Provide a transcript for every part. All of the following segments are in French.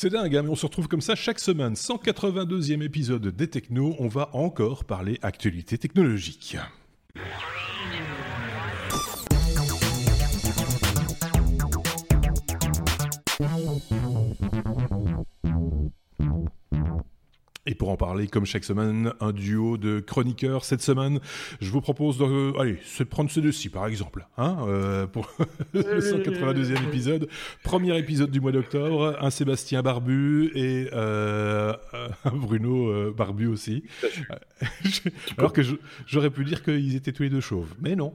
C'est dingue, hein, mais on se retrouve comme ça chaque semaine. 182e épisode des Technos, on va encore parler actualité technologique. Pour en parler, comme chaque semaine, un duo de chroniqueurs. Cette semaine, je vous propose de, allez, se prendre ce deux-ci, par exemple, hein, euh, pour le 182e épisode, premier épisode du mois d'octobre, un Sébastien Barbu et euh, un Bruno euh, Barbu aussi. Alors que j'aurais pu dire qu'ils étaient tous les deux chauves, mais non.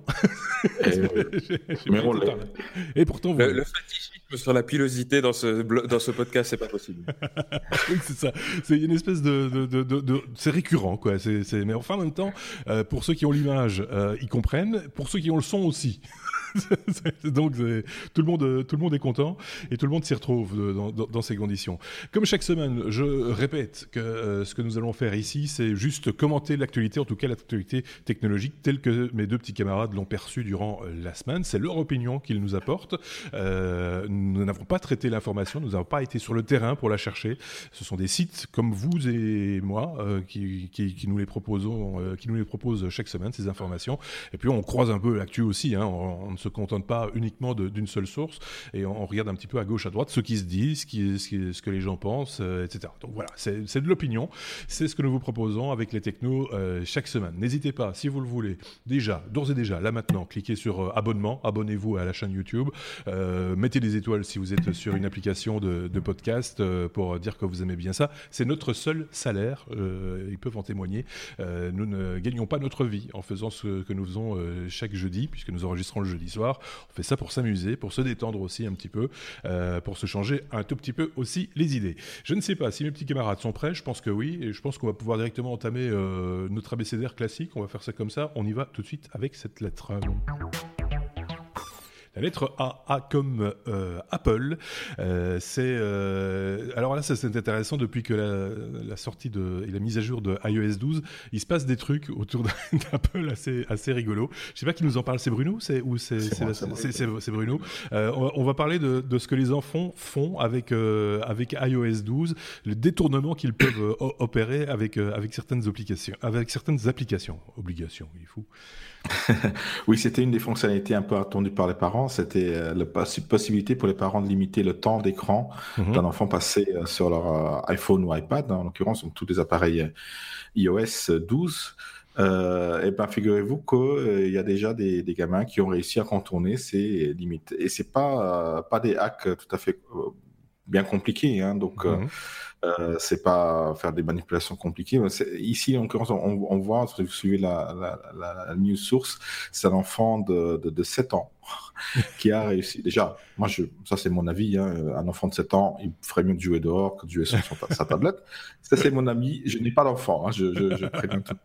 Et, mais on et pourtant, vous... le, le sur la pilosité dans ce, dans ce podcast, c'est pas possible. c'est ça. C'est une espèce de c'est récurrent, quoi. Mais enfin, en même temps, euh, pour ceux qui ont l'image, euh, ils comprennent. Pour ceux qui ont le son aussi. Donc tout le monde, tout le monde est content et tout le monde s'y retrouve euh, dans, ces conditions. Comme chaque semaine, je répète que ce que nous allons faire ici, c'est juste commenter l'actualité, en tout cas l'actualité technologique telle que mes deux petits camarades l'ont perçue durant la semaine. C'est leur opinion qu'ils nous apportent. nous n'avons pas traité l'information, nous n'avons pas été sur le terrain pour la chercher. Ce sont des sites comme vous et moi euh, qui, nous les proposons, euh, proposent chaque semaine ces informations. Et puis on croise un peu l'actu aussi. Hein. Se contente pas uniquement d'une seule source et on, regarde un petit peu à gauche, à droite ce qui se dit, ce, qui, ce, que les gens pensent, euh, etc. Donc voilà, c'est de l'opinion. C'est ce que nous vous proposons avec les technos chaque semaine. N'hésitez pas, si vous le voulez, déjà, d'ores et déjà, là maintenant, cliquez sur abonnement, abonnez-vous à la chaîne YouTube, mettez des étoiles si vous êtes sur une application de, podcast pour dire que vous aimez bien ça. C'est notre seul salaire, euh, ils peuvent en témoigner. Euh, nous ne gagnons pas notre vie en faisant ce que nous faisons euh, chaque jeudi, puisque nous enregistrons le jeudi soir. On fait ça pour s'amuser, pour se détendre aussi un petit peu, pour se changer un tout petit peu aussi les idées. Je ne sais pas si mes petits camarades sont prêts, je pense que oui, et je pense qu'on va pouvoir directement entamer notre abécédaire classique. On va faire ça comme ça. On y va tout de suite avec cette lettre. La lettre A, A comme euh, Apple. Euh, c'est euh, alors là, c'est intéressant depuis que la, sortie de et la mise à jour de iOS 12, il se passe des trucs autour d'Apple assez assez rigolo. Je sais pas qui nous en parle, c'est Bruno, c'est ou c'est c'est Bruno. On, va parler de, de, ce que les enfants font avec avec iOS 12, le détournement qu'ils peuvent opérer avec avec certaines applications, avec certaines applications, obligations, il faut. oui, c'était une des fonctionnalités un peu attendues par les parents. C'était euh, la possibilité pour les parents de limiter le temps d'écran mhm. d'un enfant passé euh, sur leur euh, iPhone ou iPad, en l'occurrence, tous les appareils iOS 12. et ben, figurez-vous qu'il y a déjà des, gamins qui ont réussi à contourner ces limites. Et c'est pas pas des hacks tout à fait bien compliqués. Hein, donc mhm. Euh, c'est pas faire des manipulations compliquées. Ici, en l'occurrence, on, on, voit, si vous suivez la, la, la news source, c'est un enfant de, de, de, 7 ans qui a réussi. Déjà, moi, je, ça c'est mon avis, hein, un enfant de 7 ans, il ferait mieux de jouer dehors que de jouer sur sa tablette. Ça, c'est mon ami. Je n'ai pas d'enfant, hein, je, je, je préviens tout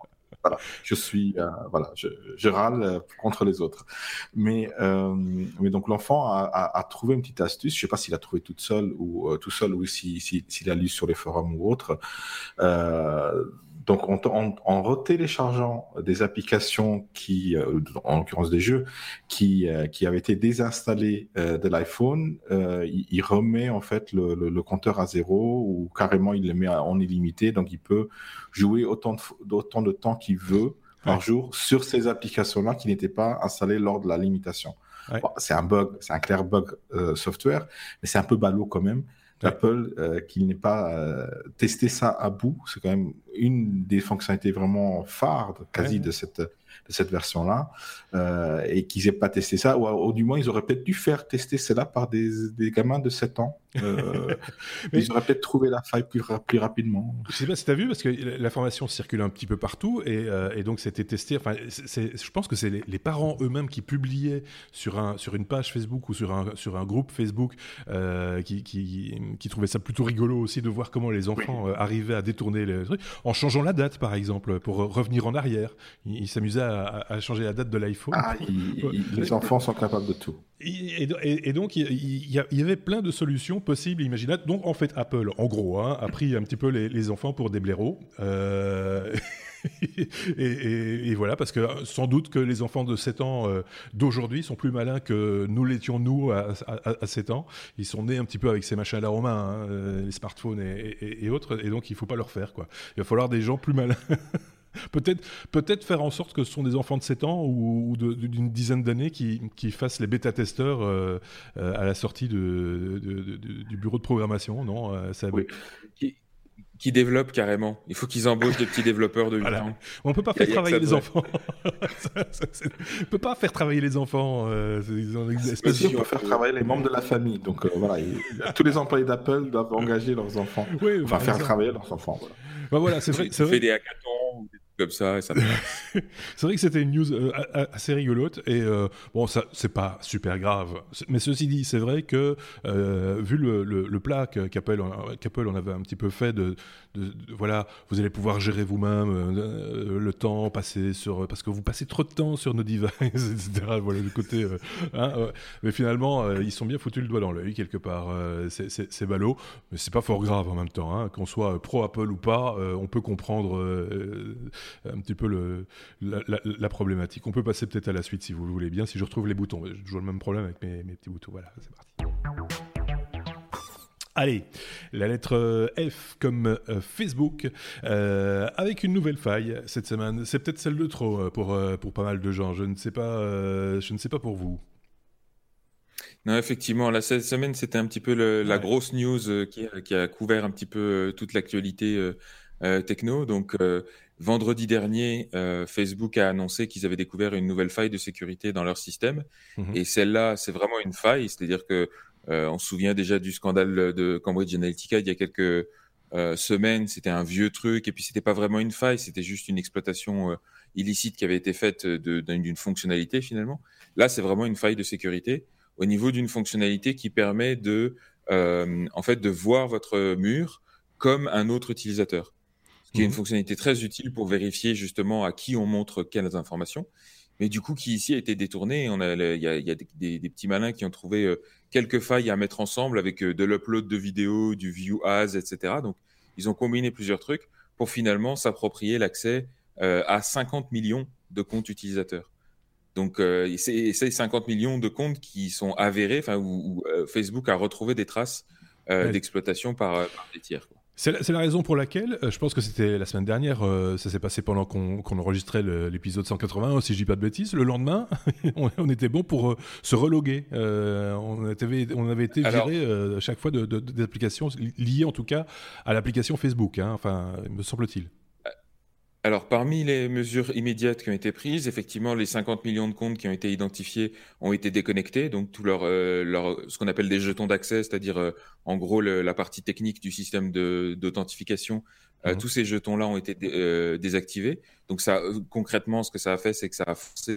voilà, je suis, euh, voilà, je, je, râle euh, contre les autres. Mais, euh, mais donc l'enfant a, a, a, trouvé une petite astuce. Je sais pas s'il a trouvé toute seule ou tout seul ou s'il si, si, a lu sur les forums ou autre. Euh, donc, en, en, en, retéléchargeant des applications qui, euh, en l'occurrence des jeux, qui, euh, qui avaient été désinstallés euh, de l'iPhone, il, il, remet en fait le, le, le, compteur à zéro ou carrément il le met en illimité. Donc, il peut jouer autant de, autant de temps qu'il veut par jour sur ces applications-là qui n'étaient pas installées lors de la limitation. c'est un bug, c'est un clair bug software, mais c'est un peu ballot quand même. Apple euh, qu'il n'ait pas euh, testé ça à bout. C'est quand même une des fonctionnalités vraiment phares quasi de cette de cette version-là, euh, et qu'ils n'aient pas testé ça, ou, du moins ils auraient peut-être dû faire tester cela par des, des gamins de 7 ans. Euh, mais... Ils auraient peut-être trouvé la faille plus, plus rapidement. Je sais pas si tu as vu, parce que l'information circule un petit peu partout, et, euh, et donc c'était testé. Enfin, je pense que c'est les, parents eux-mêmes qui publiaient sur, un, sur une page Facebook ou sur un, sur un groupe Facebook euh, qui, qui, qui, trouvaient ça plutôt rigolo aussi de voir comment les enfants euh, arrivaient à détourner les trucs, en changeant la date par exemple, pour revenir en arrière. Ils s'amusaient à à, changer la date de l'iPhone. Ah, les enfants sont capables de tout. Et, donc, il y, avait plein de solutions possibles, imaginables. Donc, en fait, Apple, en gros, hein, a pris un petit peu les, enfants pour des blaireaux. Euh, et, voilà, parce que sans doute que les enfants de 7 ans d'aujourd'hui sont plus malins que nous l'étions nous à, 7 ans. Ils sont nés un petit peu avec ces machins à la romain, hein, les smartphones et, autres, et donc il faut pas leur faire. Quoi. Il va falloir des gens plus malins. peut-être peut-être faire en sorte que ce sont des enfants de 7 ans ou, d'une dizaine d'années qui, qui, fassent les bêta-testeurs euh, euh, à la sortie de, du bureau de programmation, non euh, ça... oui. qui, qui, développent carrément. Il faut qu'ils embauchent des petits développeurs de 8 ans. On ne peut pas faire travailler les enfants. on ne peut pas faire travailler les enfants. une espèce de... faire travailler les membres de la famille. Donc voilà, tous les employés d'Apple doivent engager leurs enfants. Oui, enfin, faire travailler leurs enfants. Voilà. Bah voilà, c'est vrai. C'est des hackathons comme ça. ça c'est vrai que c'était une news euh, assez rigolote et euh, bon, ça c'est pas super grave. Mais ceci dit, c'est vrai que euh, vu le, le, plat qu'Apple on avait un petit peu fait de, voilà, vous allez pouvoir gérer vous-même le temps passé sur parce que vous passez trop de temps sur nos devices, etc. Voilà le côté. Hein, mais finalement, ils sont bien foutus le doigt dans l'œil quelque part. c'est ballot, mais c'est pas fort grave en même temps. Hein, qu'on soit pro Apple ou pas, on peut comprendre un petit peu le, la, problématique. On peut passer peut-être à la suite si vous le voulez bien, si je retrouve les boutons. J'ai toujours le même problème avec mes, mes petits boutons. Voilà, c'est parti. Allez, la lettre euh, F comme euh, Facebook, euh, avec une nouvelle faille cette semaine. C'est peut-être celle de trop pour, pour pas mal de gens. Je ne sais pas, je ne sais pas pour vous. Non, effectivement, la cette semaine, c'était un petit peu la grosse news qui, qui, a couvert un petit peu toute l'actualité techno. Donc, Vendredi dernier, euh, Facebook a annoncé qu'ils avaient découvert une nouvelle faille de sécurité dans leur système. Mhm. Et celle-là, c'est vraiment une faille. C'est-à-dire que euh, on se souvient déjà du scandale de Cambridge Analytica il y a quelques euh, semaines. C'était un vieux truc. Et puis, c'était pas vraiment une faille. C'était juste une exploitation illicite qui avait été faite d'une fonctionnalité finalement. Là, c'est vraiment une faille de sécurité au niveau d'une fonctionnalité qui permet de, en fait, de voir votre mur comme un autre utilisateur qui est une mmh. fonctionnalité très utile pour vérifier justement à qui on montre quelles informations, mais du coup qui ici a été détourné. Il y a, y a des, des, petits malins qui ont trouvé euh, quelques failles à mettre ensemble avec euh, de l'upload de vidéos, du view as, etc. Donc ils ont combiné plusieurs trucs pour finalement s'approprier l'accès euh, à 50 millions de comptes utilisateurs. Donc, euh, c'est 50 millions de comptes qui sont avérés, enfin, où, Facebook a retrouvé des traces d'exploitation par, par, des tiers. Quoi. C'est la, raison pour laquelle, euh, je pense que c'était la semaine dernière, euh, ça s'est passé pendant qu'on enregistrait l'épisode 181, si je dis pas de bêtises. Le lendemain, on, était bon pour euh, se reloguer. on, avait, on avait été viré à chaque fois d'applications de, liées en tout cas à l'application Facebook, hein, enfin, me semble-t-il. Alors, parmi les mesures immédiates qui ont été prises, effectivement, les 50 millions de comptes qui ont été identifiés ont été déconnectés. Donc, tout leur, euh, leur ce qu'on appelle des jetons d'accès, c'est-à-dire, euh, en gros, la partie technique du système d'authentification, euh, mmh. tous ces jetons-là ont été désactivés. Donc, ça, concrètement, ce que ça a fait, c'est que ça a forcé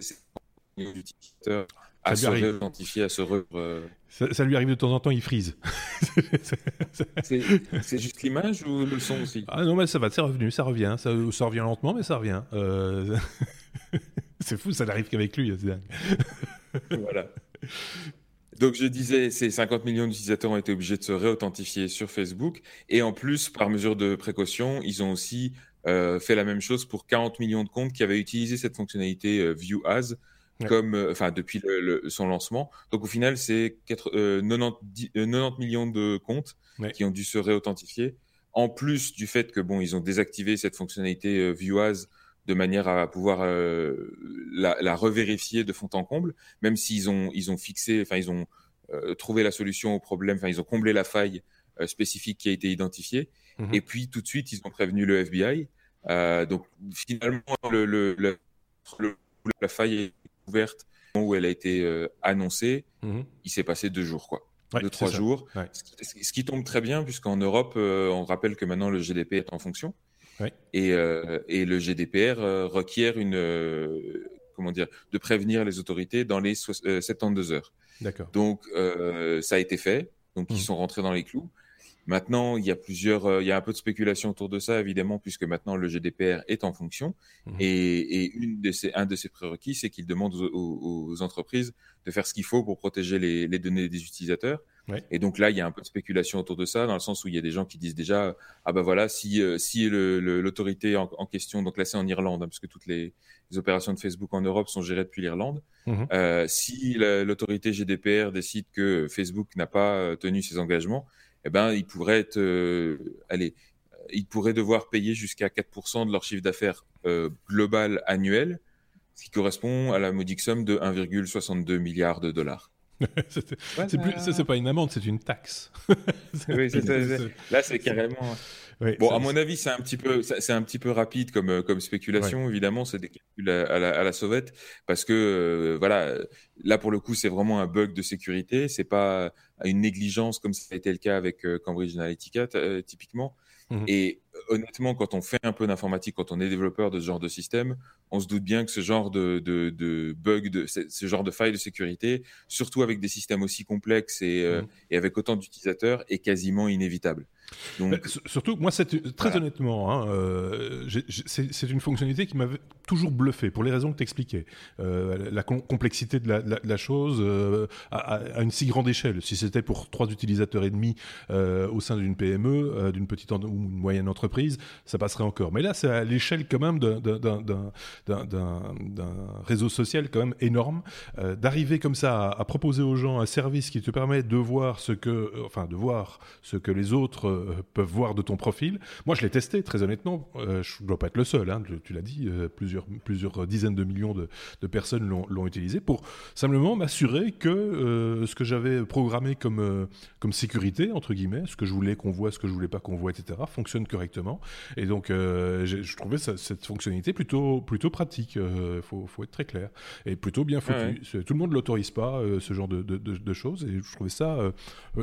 les utilisateurs à se réidentifier, à se re... Ça, lui arrive de temps en temps, il frise. c'est juste l'image ou le son aussi? Ah non, mais ça va, c'est revenu, ça revient. Ça, ça, revient lentement, mais ça revient. Euh, c'est fou, ça n'arrive qu'avec lui, c'est dingue. voilà. Donc je disais, ces 50 millions d'utilisateurs ont été obligés de se réauthentifier sur Facebook. Et en plus, par mesure de précaution, ils ont aussi euh, fait la même chose pour 40 millions de comptes qui avaient utilisé cette fonctionnalité euh, View As comme, euh, enfin, depuis son lancement. Donc, au final, c'est 90, euh, euh, millions de comptes qui ont dû se réauthentifier. En plus du fait que, bon, ils ont désactivé cette fonctionnalité ViewAs de manière à pouvoir la, revérifier de fond en comble, même s'ils ont, ils ont fixé, enfin, ils ont trouvé la solution au problème, enfin, ils ont comblé la faille spécifique qui a été identifiée. Mmh Et puis, tout de suite, ils ont prévenu le FBI. donc, finalement, le, le, le, la faille est ouverte où elle a été euh, annoncée, mhm. il s'est passé deux jours, quoi. deux, trois jours. Ce, qui, tombe très bien, puisqu'en Europe, euh, on rappelle que maintenant le GDPR est en fonction. Et, euh, et, le GDPR requiert une, comment dire, de prévenir les autorités dans les 72 heures. D'accord. Donc, ça a été fait. Donc, ils mhm. sont rentrés dans les clous. Maintenant, il y a plusieurs, euh, il y a un peu de spéculation autour de ça, évidemment, puisque maintenant le GDPR est en fonction. Mmh. Et, une de ces, un de ses prérequis, c'est qu'il demande aux, entreprises de faire ce qu'il faut pour protéger les, données des utilisateurs. Et donc là, il y a un peu de spéculation autour de ça, dans le sens où il y a des gens qui disent déjà, ah ben voilà, si, euh, si l'autorité en, question, donc là c'est en Irlande, hein, puisque toutes les, opérations de Facebook en Europe sont gérées depuis l'Irlande, mhm. euh, si l'autorité GDPR décide que Facebook n'a pas tenu ses engagements, eh ben, ils pourraient être, allez, ils pourraient devoir payer jusqu'à 4% de leur chiffre d'affaires global annuel, ce qui correspond à la modique somme de 1,62 milliard de dollars. c'est plus, ça, c'est pas une amende, c'est une taxe. oui, là, c'est carrément. Bon, à mon avis, c'est un petit peu, c'est un petit peu rapide comme euh, comme spéculation. Évidemment, c'est des calculs à, la, à, la, sauvette parce que euh, voilà, là pour le coup, c'est vraiment un bug de sécurité. C'est pas une négligence comme ça a été le cas avec euh, Cambridge Analytica typiquement. Mmh Et honnêtement, quand on fait un peu d'informatique, quand on est développeur de ce genre de système, on se doute bien que ce genre de, de, de bug, de, ce genre de faille de sécurité, surtout avec des systèmes aussi complexes et, mmh. et avec autant d'utilisateurs, est quasiment inévitable. Donc... surtout, moi, très honnêtement, hein, euh, c'est une fonctionnalité qui m'avait toujours bluffé pour les raisons que tu expliquais. Euh, la complexité de la, la, chose euh, à, à, une si grande échelle. Si c'était pour trois utilisateurs et demi au sein d'une PME, d'une petite ou une moyenne entreprise, ça passerait encore. Mais là, c'est à l'échelle quand même d'un réseau social quand même énorme. D'arriver comme ça à, à, proposer aux gens un service qui te permet de voir ce que, enfin, de voir ce que les autres euh, peuvent voir de ton profil. Moi, je l'ai testé, très honnêtement. Euh, je ne dois pas être le seul, hein, tu l'as dit, euh, plusieurs, plusieurs dizaines de millions de, de personnes l'ont utilisé pour simplement m'assurer que ce que j'avais programmé comme, comme sécurité, entre guillemets, ce que je voulais qu'on voit, ce que je voulais pas qu'on voit, etc., fonctionne correctement. Et donc, je trouvais cette fonctionnalité plutôt, plutôt pratique, il faut, faut, être très clair, et plutôt bien foutu. Tout le monde ne l'autorise pas, ce genre de, de, de, choses, et je trouvais ça,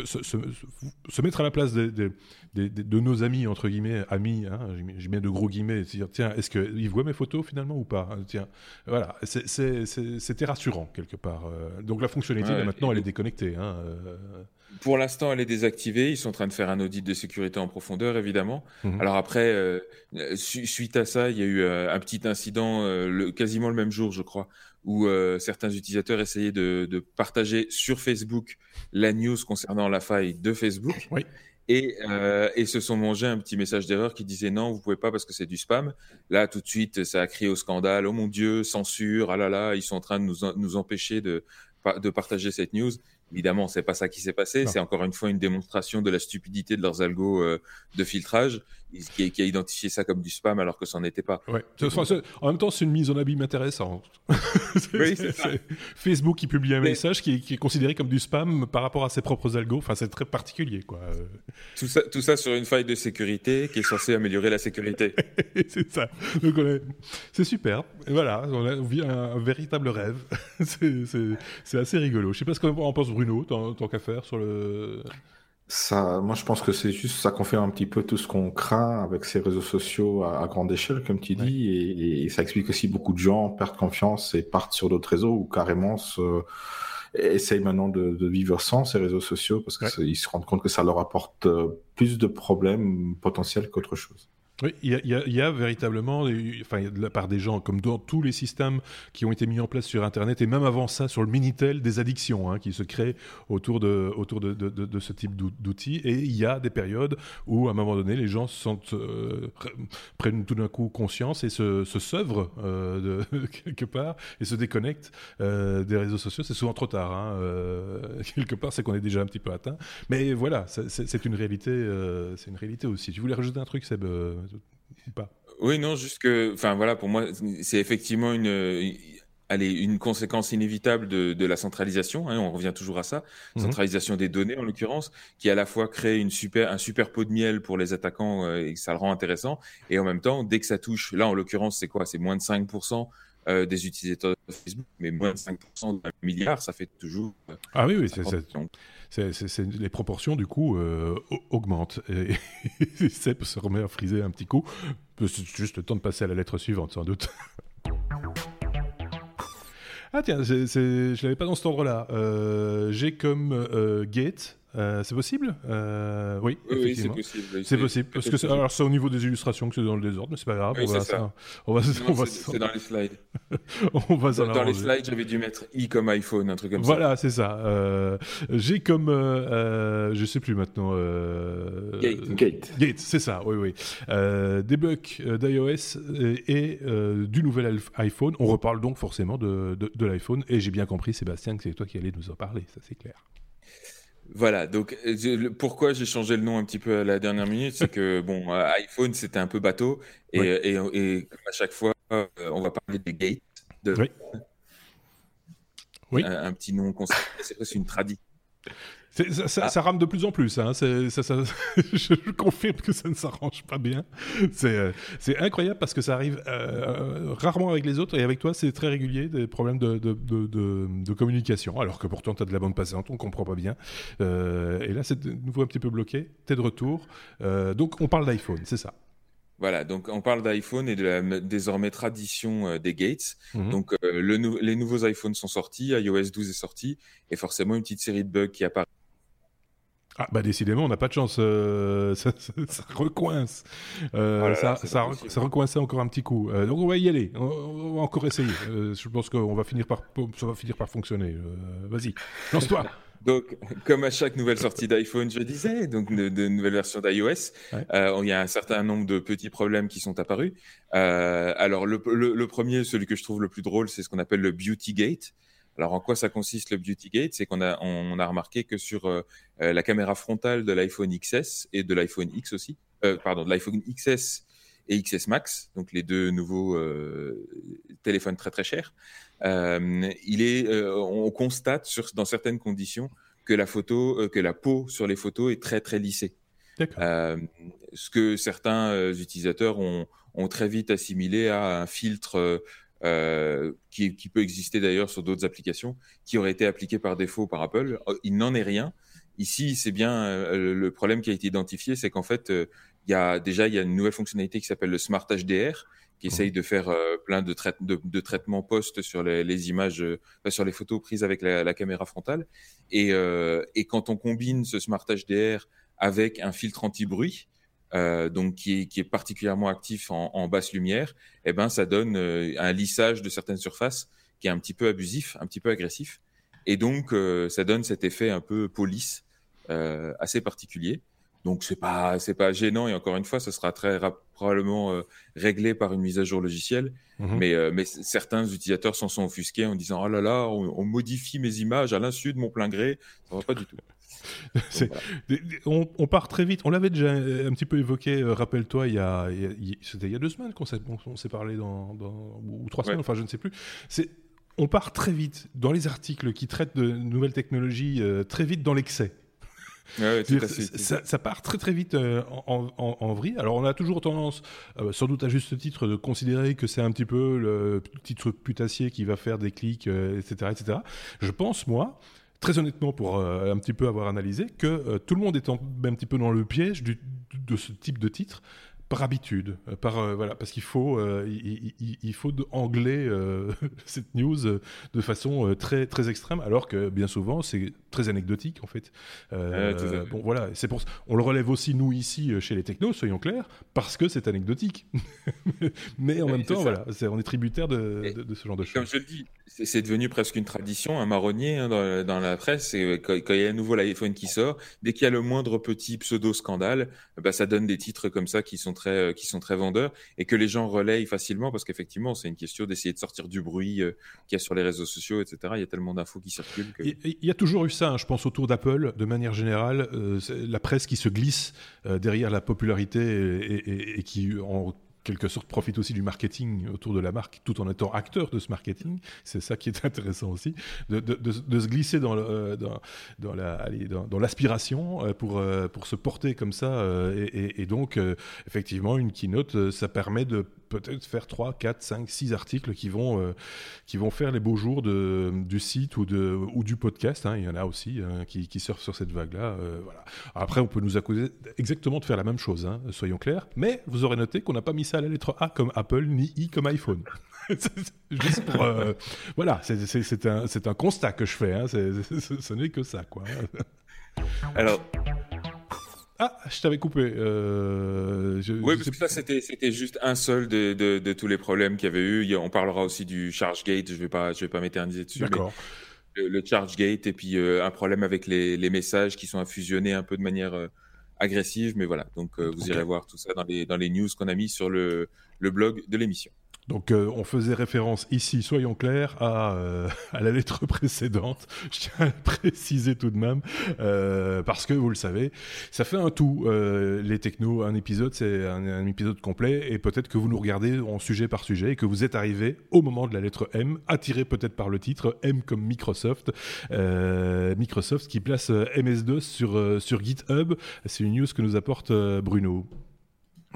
se, se, mettre à la place des, de nos amis, entre guillemets, amis, hein, j'ai mis de gros guillemets, dire, tiens, est-ce qu'ils voient mes photos finalement ou pas hein, Tiens, voilà, c'était rassurant quelque part. Euh. Donc la fonctionnalité, maintenant, elle est déconnectée. Hein, euh. Pour l'instant, elle est désactivée. Ils sont en train de faire un audit de sécurité en profondeur, évidemment. Mhm. Alors après, euh, suite à ça, il y a eu un petit incident, le, quasiment le même jour, je crois, où certains utilisateurs essayaient de, de, partager sur Facebook la news concernant la faille de Facebook. Oui et, euh, et se sont mangés un petit message d'erreur qui disait non, vous pouvez pas parce que c'est du spam. Là, tout de suite, ça a crié au scandale. Oh mon Dieu, censure, ah là là, ils sont en train de nous, nous empêcher de, de partager cette news. Évidemment, c'est pas ça qui s'est passé. C'est encore une fois une démonstration de la stupidité de leurs algos euh, de filtrage qui, qui, a identifié ça comme du spam alors que ça n'en était pas. Ouais. En même temps, c'est une mise en abîme intéressante. oui, Facebook qui publie un message qui est, considéré comme du spam par rapport à ses propres algos. Enfin, c'est très particulier, quoi. Tout ça, tout ça sur une faille de sécurité qui est censée améliorer la sécurité. c'est ça. C'est super. Et voilà, on, vit un, véritable rêve. c'est assez rigolo. Je sais pas ce qu'en pense Bruno, tant, tant qu'à faire sur le. Ça, moi, je pense que c'est juste ça confirme un petit peu tout ce qu'on craint avec ces réseaux sociaux à, grande échelle, comme tu dis, et, ça explique aussi beaucoup de gens perdent confiance et partent sur d'autres réseaux ou carrément se, essayent maintenant de, vivre sans ces réseaux sociaux parce qu'ils se rendent compte que ça leur apporte euh, plus de problèmes potentiels qu'autre chose. Il y, a, véritablement, enfin, de la part des gens, comme dans tous les systèmes qui ont été mis en place sur Internet, et même avant ça, sur le Minitel, des addictions hein, qui se créent autour de, autour de, ce type d'outils. Et il y a des périodes où, à un moment donné, les gens se sentent, euh, prennent tout d'un coup conscience et se, se euh, quelque part et se déconnectent euh, des réseaux sociaux. C'est souvent trop tard. Hein, quelque part, c'est qu'on est déjà un petit peu atteint. Mais voilà, c'est une réalité, c'est une réalité aussi. Tu voulais rajouter un truc, Seb pas. Oui, non, juste que, enfin voilà, pour moi, c'est effectivement une, allez, une conséquence inévitable de, de la centralisation. Hein, on revient toujours à ça, mhm. centralisation des données en l'occurrence, qui à la fois crée une super, un super pot de miel pour les attaquants euh, et ça le rend intéressant, et en même temps, dès que ça touche, là en l'occurrence, c'est quoi? C'est moins de 5% euh, des utilisateurs de Facebook, mais moins de 5% d'un milliard, ça fait toujours. Euh, ah oui, oui, c'est les proportions du coup euh, augmentent. Et, et se remet à friser un petit coup. C'est juste le temps de passer à la lettre suivante, sans doute. Ah tiens, je ne l'avais pas dans cet ordre-là. J'ai comme gate Euh, c'est possible? Euh, Oui, oui c'est possible. C'est possible. Parce que alors c'est au niveau des illustrations que c'est dans le désordre, mais c'est pas grave. on va ça. On va, c'est dans les slides. on va dans, dans les slides, j'avais dû mettre i comme iPhone, un truc comme ça. Voilà, c'est ça. Euh, j'ai comme, euh, je sais plus maintenant. Gate. Gate. Gate, c'est ça. Oui, oui. des bugs d'iOS et, du nouvel iPhone. On reparle donc forcément de, de, de l'iPhone. Et j'ai bien compris, Sébastien, que c'est toi qui allais nous en parler. Ça, c'est clair. Voilà, donc pourquoi j'ai changé le nom un petit peu à la dernière minute, c'est que bon, euh, iPhone c'était un peu bateau et, et, et, à chaque fois euh, on va parler des gates, de, oui. Un, un, petit nom c'est presque une tradition. Ça, ça, rame de plus en plus. Hein. je confirme que ça ne s'arrange pas bien. C'est euh, incroyable parce que ça arrive euh, rarement avec les autres et avec toi, c'est très régulier, des problèmes de, de, de, communication. Alors que pourtant, tu as de la bande passante, on ne comprend pas bien. Euh, et là, c'est de nouveau un petit peu bloqué. Tu es de retour. donc, on parle d'iPhone, c'est ça. Voilà, donc on parle d'iPhone et de la désormais tradition des gates. Mhm. Donc le les nouveaux iPhones sont sortis, iOS 12 est sorti, et forcément une petite série de bugs qui apparaissent ah bah décidément, on n'a pas de chance, euh, ça, recoince. Euh, oh ça, ça, recoinçait encore un petit coup. Euh, donc on va y aller, on, va encore essayer. je pense qu'on va finir par, ça va finir par fonctionner. Vas-y, lance-toi. Donc, comme à chaque nouvelle sortie d'iPhone, je disais, donc de, de nouvelles versions d'iOS, il y a un certain nombre de petits problèmes qui sont apparus. alors, le, le, premier, celui que je trouve le plus drôle, c'est ce qu'on appelle le Beauty Gate. Alors, en quoi ça consiste le Beauty Gate C'est qu'on a, on a remarqué que sur euh, euh, la caméra frontale de l'iPhone XS et de l'iPhone X aussi, euh, pardon, de l'iPhone XS et XS Max, donc les deux nouveaux téléphones très très chers, il est, on constate sur, dans certaines conditions que la photo, que la peau sur les photos est très très lissée. ce que certains utilisateurs ont, ont, très vite assimilé à un filtre euh, qui, peut exister d'ailleurs sur d'autres applications, qui aurait été appliqué par défaut par Apple. Oh, il n'en est rien. Ici, c'est bien euh, le problème qui a été identifié, c'est qu'en fait, euh, il y a déjà il y a une nouvelle fonctionnalité qui s'appelle le Smart HDR, qui mmh. essaye de faire plein de, de, traitements post sur les, images, sur les photos prises avec la, caméra frontale. Et, et, quand on combine ce Smart HDR avec un filtre anti-bruit, euh, donc qui est, qui est, particulièrement actif en, en, basse lumière, eh ben ça donne euh, un lissage de certaines surfaces qui est un petit peu abusif, un petit peu agressif, et donc euh, ça donne cet effet un peu police euh, assez particulier. Donc c'est pas c'est pas gênant et encore une fois, ce sera très probablement réglé par une mise à jour logicielle. Mmh mais mais certains utilisateurs s'en sont offusqués en disant oh là là, on, on modifie mes images à l'insu de mon plein gré, ça va pas du tout. on, part très vite. On l'avait déjà un petit peu évoqué, euh, rappelle-toi, il y a, c'était il y a deux semaines qu'on s'est, parlé dans, ou trois semaines, enfin je ne sais plus. C'est, on part très vite dans les articles qui traitent de nouvelles technologies, euh, très vite dans l'excès. ça, part très très vite euh, en, en, vrille. Alors on a toujours tendance, sans doute à juste titre, de considérer que c'est un petit peu le titre putassier qui va faire des clics, etc., etc. Je pense moi très honnêtement, pour euh, un petit peu avoir analysé, que euh, tout le monde est un petit peu dans le piège de ce type de titre par habitude, euh, par euh, voilà, parce qu'il faut il, faut angler cette news de façon très très extrême, alors que bien souvent c'est très anecdotique en fait. bon voilà, c'est pour on le relève aussi nous ici chez les technos, soyons clairs, parce que c'est anecdotique. Mais en même temps, voilà, on est tributaire de, de, ce genre de choses. Comme je le dis, c'est devenu presque une tradition, un marronnier hein, dans, la presse. Et quand, il y a un nouveau iPhone qui sort, dès qu'il y a le moindre petit pseudo scandale, bah, ça donne des titres comme ça qui sont très, euh, qui sont très vendeurs et que les gens relayent facilement parce qu'effectivement, c'est une question d'essayer de sortir du bruit euh, qu'il y a sur les réseaux sociaux, etc. Il y a tellement d'infos qui circulent. Il y a toujours eu ça, hein, je pense, autour d'Apple, de manière générale, euh, la presse qui se glisse derrière la popularité et, et qui, en quelque sorte profite aussi du marketing autour de la marque tout en étant acteur de ce marketing. C'est ça qui est intéressant aussi, de, de, se glisser dans, le, dans, la, dans, l'aspiration euh, pour, euh, pour se porter comme ça. Euh, et, donc, effectivement, une keynote, ça permet de peut-être faire 3, 4, 5, 6 articles qui vont, euh, qui vont faire les beaux jours de, du site ou, de, ou du podcast. Hein. Il y en a aussi hein, qui, qui, surfent sur cette vague-là. Euh, voilà. Après, on peut nous accuser exactement de faire la même chose, hein, soyons clairs. Mais vous aurez noté qu'on n'a pas mis ça à la lettre A comme Apple, ni I comme iPhone. Juste pour, euh, voilà, c'est un, un, constat que je fais. ce n'est que ça, quoi. Alors, ah, je t'avais coupé. Euh, oui, parce que ça, c'était juste un seul de, de, tous les problèmes qu'il y avait eu. On parlera aussi du ChargeGate. Je ne vais pas, je vais pas m'éterniser dessus. D'accord. Le, le, ChargeGate et puis euh, un problème avec les, les, messages qui sont infusionnés un peu de manière euh, agressive. Mais voilà, donc vous irez voir tout ça dans les, dans les news qu'on a mis sur le, le blog de l'émission. Donc euh, on faisait référence ici, soyons clairs, à, euh, la lettre précédente. Je tiens à préciser tout de même, euh, parce que vous le savez, ça fait un tout. les technos, un épisode, c'est un, épisode complet, et peut-être que vous nous regardez en sujet par sujet, et que vous êtes arrivé au moment de la lettre M, attiré peut-être par le titre, M comme Microsoft. Microsoft qui place MS-DOS sur, sur GitHub. C'est une news que nous apporte Bruno.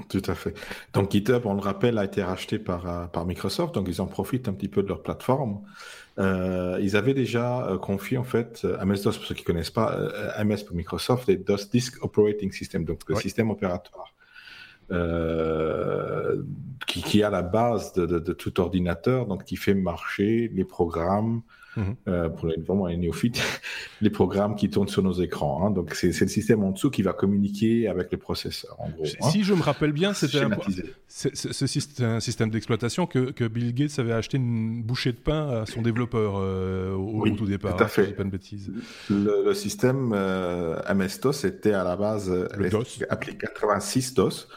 Tout à fait. Donc GitHub, on le rappelle, a été racheté par, euh, par Microsoft, donc ils en profitent un petit peu de leur plateforme. Euh, ils avaient déjà euh, confié en fait MS-DOS, pour ceux qui ne connaissent pas, MS pour Microsoft, et DOS Disk Operating System, donc le système opératoire. qui, à la base de, de, de, tout ordinateur, donc qui fait marcher les programmes Mhm. Euh, pour les, vraiment les néophytes, les programmes qui tournent sur nos écrans. Hein. Donc, c'est le système en dessous qui va communiquer avec les processeurs, en gros. Si hein. je me rappelle bien, c'était un, un, système d'exploitation que, que, Bill Gates avait acheté une bouchée de pain à son développeur euh, au, tout départ. Tout à hein, fait. pas de bêtises. Le, système euh, MS-DOS était à la base appelé 86 DOS.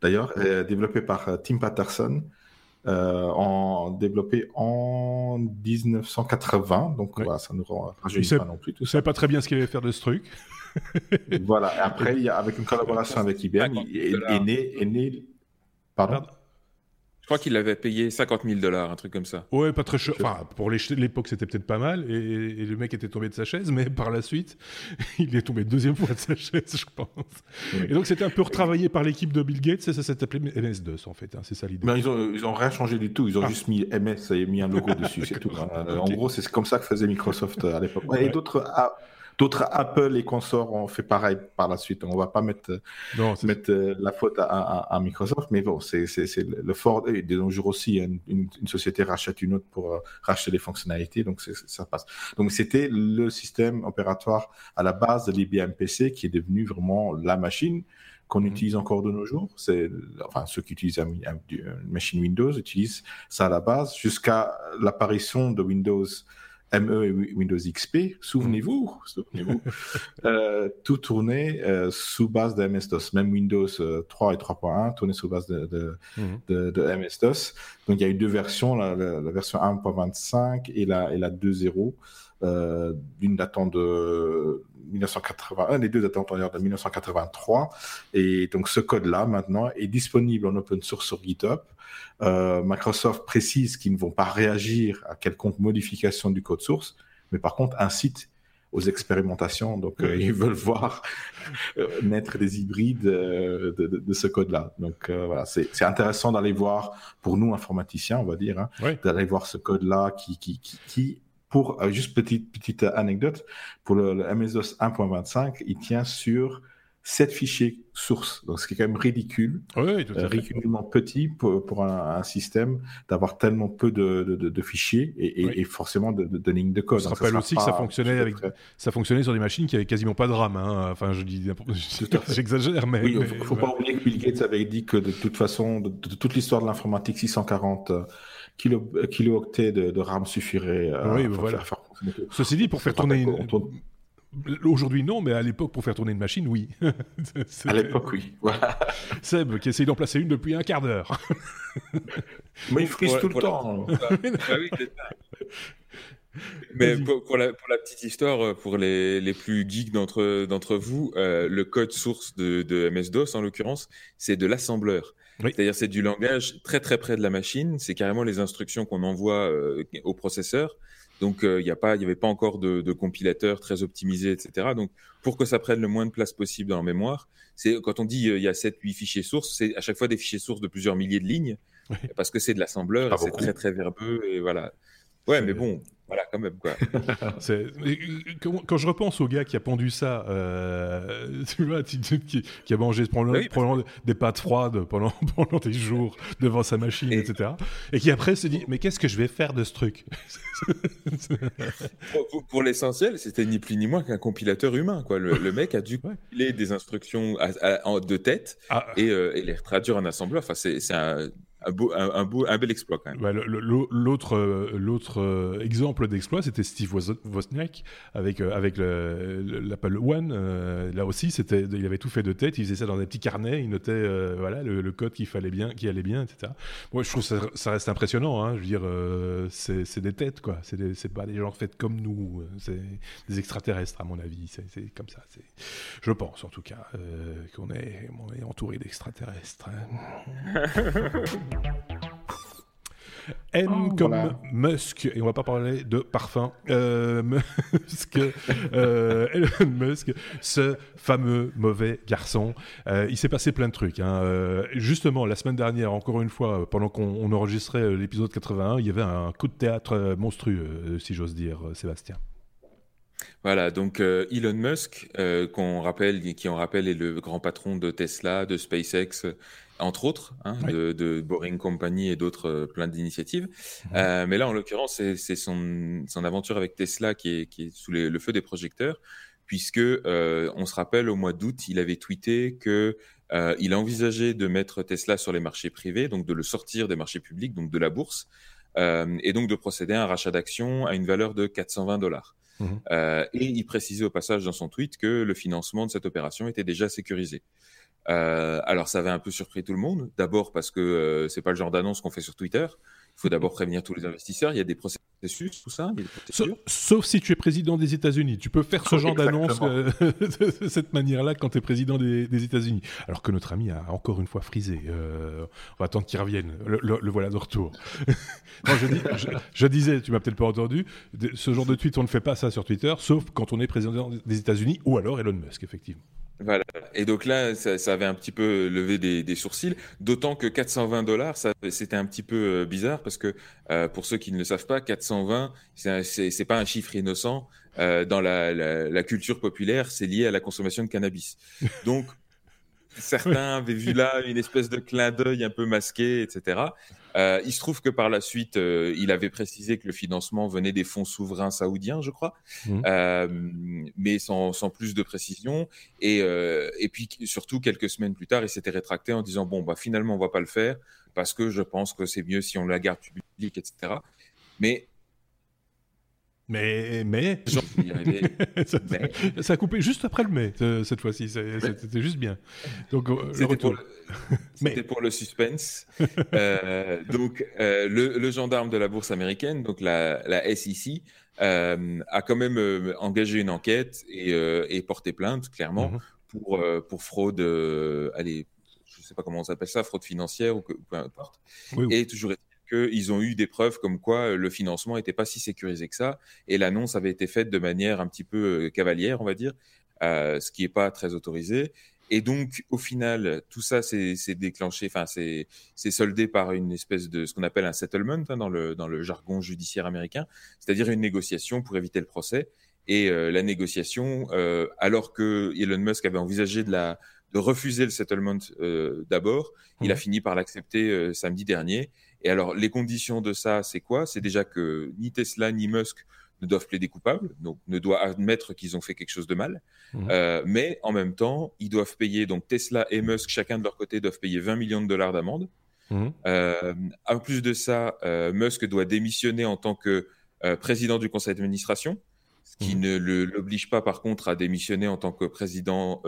D'ailleurs, développé par Tim Patterson, euh, en, développé en 1980. Donc voilà, ça nous rajeunit pas non plus. Vous savez pas très bien ce qu'il allait faire de ce truc. voilà. Après, il y a, avec une collaboration avec IBM, il est, né, est né. Pardon. Crois qu'il avait payé 50 000 dollars, un truc comme ça. Ouais, pas très cher. Enfin, pour l'époque, c'était peut-être pas mal. Et, le mec était tombé de sa chaise, mais par la suite, il est tombé deuxième fois de sa chaise, je pense. Et donc, c'était un peu retravaillé par l'équipe de Bill Gates. Et ça s'est appelé MS-DOS, en fait. Hein, c'est ça l'idée. Mais ils ont, ils ont rien changé du tout. Ils ont ah. juste mis MS, ça a mis un logo dessus, c'est tout. Hein. En gros, c'est comme ça que faisait Microsoft à l'époque. Et d'autres. Ah, D'autres Apple et consorts ont fait pareil par la suite. On va pas mettre, mettre euh, la faute à, Microsoft, mais bon, c'est le fort. Et de nos jours aussi, une, une, société rachète une autre pour euh, racheter les fonctionnalités, donc ça passe. Donc c'était le système opératoire à la base de l'IBM PC qui est devenu vraiment la machine qu'on mhm. utilise encore de nos jours. C'est, enfin, ceux qui utilisent une machine Windows utilisent ça à la base jusqu'à l'apparition de Windows ME et Windows XP, souvenez-vous, souvenez-vous euh, tout tournait euh, sous base de MS-DOS. Même Windows 3 euh, et 3.1 tournait sous base de, de, mhm. de, de MS-DOS. Donc il y a eu deux versions, la, la, version 1.25 et la, et la 2.0, euh, d'une datant de 1981, les deux datant de 1983. Et donc ce code-là maintenant est disponible en open source sur GitHub. Euh, Microsoft précise qu'ils ne vont pas réagir à quelconque modification du code source, mais par contre incite aux expérimentations. Donc, euh, ils veulent voir euh, naître des hybrides de, de, ce code-là. Donc, voilà, c'est intéressant d'aller voir, pour nous informaticiens, on va dire, hein, d'aller voir ce code-là qui, qui, qui, qui, pour, juste petite, petite anecdote, pour le, le MS-DOS 1.25, il tient sur 7 fichiers sources. Donc, ce qui est quand même ridicule, oui, tout à euh, ridiculement petit pour, pour un, système d'avoir tellement peu de, de, de fichiers et, et, forcément de, de, lignes de code. Je rappelle aussi que ça fonctionnait, avec, ça fonctionnait sur des machines qui avaient quasiment pas de RAM. Hein. Enfin, je dis, j'exagère, mais. il ne faut, pas oublier que Bill Gates avait dit que de toute façon, de, toute l'histoire de l'informatique, 640 euh, kilo, kilooctets de, RAM suffirait euh, oui, voilà. faire, Ceci dit, pour faire tourner une, Aujourd'hui, non, mais à l'époque, pour faire tourner une machine, oui. à l'époque, oui. Voilà. Seb, qui essaye d'en placer une depuis un quart d'heure. mais il frise tout le temps. mais pour, la, petite histoire, euh, pour les, les plus geeks d'entre vous, euh, le code source de, de MS-DOS, en l'occurrence, c'est de l'assembleur. C'est-à-dire c'est du langage très très près de la machine. C'est carrément les instructions qu'on envoie euh, au processeur. Donc, euh, il n'y avait pas encore de, de, compilateur très optimisé, etc. Donc, pour que ça prenne le moins de place possible dans la mémoire, c'est quand on dit euh, il y a 7-8 fichiers sources, c'est à chaque fois des fichiers sources de plusieurs milliers de lignes, parce que c'est de l'assembleur, c'est très très verbeux, et voilà. Ouais, mais bon, voilà, quand même, quoi. quand, je repense au gars qui a pendu ça, euh, tu vois, qui, a mangé probablement, des pâtes froides pendant, pendant des jours devant sa machine, etc. Et qui après se dit, mais qu'est-ce que je vais faire de ce truc? Pour, l'essentiel, c'était ni plus ni moins qu'un compilateur humain, quoi. Le, mec a dû compiler des instructions de tête ah. et, euh, et, les traduire en assembleur. Enfin, c'est un un, beau, un, beau, un bel exploit quand même. l'autre, euh, l'autre euh, exemple d'exploit, c'était Steve Wozniak avec, euh, avec l'Apple One. là aussi, c'était, il avait tout fait de tête. Il faisait ça dans des petits carnets. Il notait voilà, le, code qui fallait bien, qui allait bien, etc. Moi, je trouve ça, ça reste impressionnant. Hein. Je veux dire, c'est, des têtes, quoi. C'est, c'est pas des gens faits comme nous. C'est des extraterrestres, à mon avis. C'est, comme ça. C'est, je pense, en tout cas, qu'on est, on est entouré d'extraterrestres. Hein. M oh, comme Musk, et on va pas parler de parfum, euh, Musk, euh, Elon Musk, ce fameux mauvais garçon. Euh, il s'est passé plein de trucs. Hein. justement, la semaine dernière, encore une fois, pendant qu'on enregistrait l'épisode 81, il y avait un coup de théâtre monstrueux, si j'ose dire, Sébastien. Voilà, donc Elon Musk, qu'on rappelle, qui on rappelle est le grand patron de Tesla, de SpaceX entre autres, hein, de, Boring Company et d'autres euh, plein d'initiatives. Mhm. Euh, mais là, en l'occurrence, c'est son, aventure avec Tesla qui est, sous le feu des projecteurs, puisque euh, on se rappelle au mois d'août, il avait tweeté que il a envisagé de mettre Tesla sur les marchés privés, donc de le sortir des marchés publics, donc de la bourse, et donc de procéder à un rachat d'actions à une valeur de 420 dollars. Mhm. et il précisait au passage dans son tweet que le financement de cette opération était déjà sécurisé. Euh, alors ça avait un peu surpris tout le monde. D'abord parce que euh, c'est pas le genre d'annonce qu'on fait sur Twitter. Il faut d'abord prévenir tous les investisseurs. Il y a des processus, tout ça. Sauf, si tu es président des États-Unis. Tu peux faire ce genre d'annonce euh, de cette manière-là quand tu es président des, États-Unis. Alors que notre ami a encore une fois frisé. on va attendre qu'il revienne. Le, voilà de retour. je, je, disais, tu m'as peut-être pas entendu, ce genre de tweet, on ne fait pas ça sur Twitter, sauf quand on est président des États-Unis ou alors Elon Musk, effectivement. Voilà. Et donc là, ça, avait un petit peu levé des, sourcils, d'autant que 420 dollars, c'était un petit peu euh, bizarre parce que euh, pour ceux qui ne le savent pas, 420, c'est pas un chiffre innocent. Euh, dans la, la, culture populaire, c'est lié à la consommation de cannabis. Donc, certains avaient vu là une espèce de clin d'œil un peu masqué, etc. Euh, il se trouve que par la suite, euh, il avait précisé que le financement venait des fonds souverains saoudiens, je crois, mmh. euh, mais sans, plus de précision. Et, et puis surtout, quelques semaines plus tard, il s'était rétracté en disant, bon, bah, finalement, on va pas le faire parce que je pense que c'est mieux si on la garde publique, etc. Mais mais, mais... ça, a coupé juste après le mai, cette fois-ci. C'était juste bien. Donc, euh, le retour. C'était pour, le suspense. euh, donc, euh, le, gendarme de la bourse américaine, donc la, la SEC, euh, a quand même engagé une enquête et, et porté plainte, clairement, mhm. pour, pour fraude. allez, je ne sais pas comment on s'appelle ça, fraude financière ou, peu importe. Et toujours qu'ils ont eu des preuves comme quoi euh, le financement n'était pas si sécurisé que ça, et l'annonce avait été faite de manière un petit peu euh, cavalière, on va dire, euh, ce qui n'est pas très autorisé. Et donc, au final, tout ça s'est déclenché, enfin, c'est soldé par une espèce de ce qu'on appelle un settlement hein, dans, le, dans le jargon judiciaire américain, c'est-à-dire une négociation pour éviter le procès. Et la négociation, alors que Elon Musk avait envisagé de, la, de refuser le settlement d'abord, il a mmh. fini par l'accepter samedi dernier. Et alors, les conditions de ça, c'est quoi? C'est déjà que ni Tesla ni Musk ne doivent plaider coupables, donc ne doivent admettre qu'ils ont fait quelque chose de mal. Mmh. Euh, mais en même temps, ils doivent payer, donc Tesla et Musk, chacun de leur côté, doivent payer 20 millions de dollars d'amende. Mmh. Euh, en plus de ça, euh, Musk doit démissionner en tant que président du conseil d'administration, ce qui mmh. ne l'oblige pas par contre à démissionner en tant que président,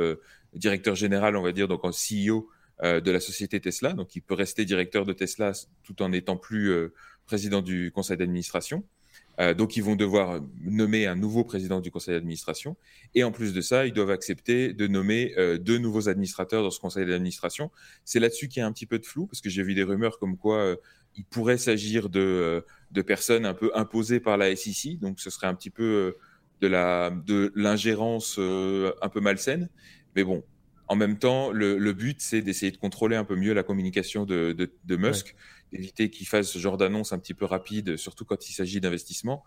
directeur général, on va dire, donc en CEO de la société Tesla. Donc, il peut rester directeur de Tesla tout en n'étant plus euh, président du conseil d'administration. Euh, donc, ils vont devoir nommer un nouveau président du conseil d'administration. Et en plus de ça, ils doivent accepter de nommer deux nouveaux administrateurs dans ce conseil d'administration. C'est là-dessus qu'il y a un petit peu de flou, parce que j'ai vu des rumeurs comme quoi il pourrait s'agir de, de personnes un peu imposées par la SEC. Donc, ce serait un petit peu de l'ingérence un peu malsaine. Mais bon, En même temps, le, but, c'est d'essayer de contrôler un peu mieux la communication de, de, Musk, d'éviter qu'il fasse ce genre d'annonce un petit peu rapide, surtout quand il s'agit d'investissement,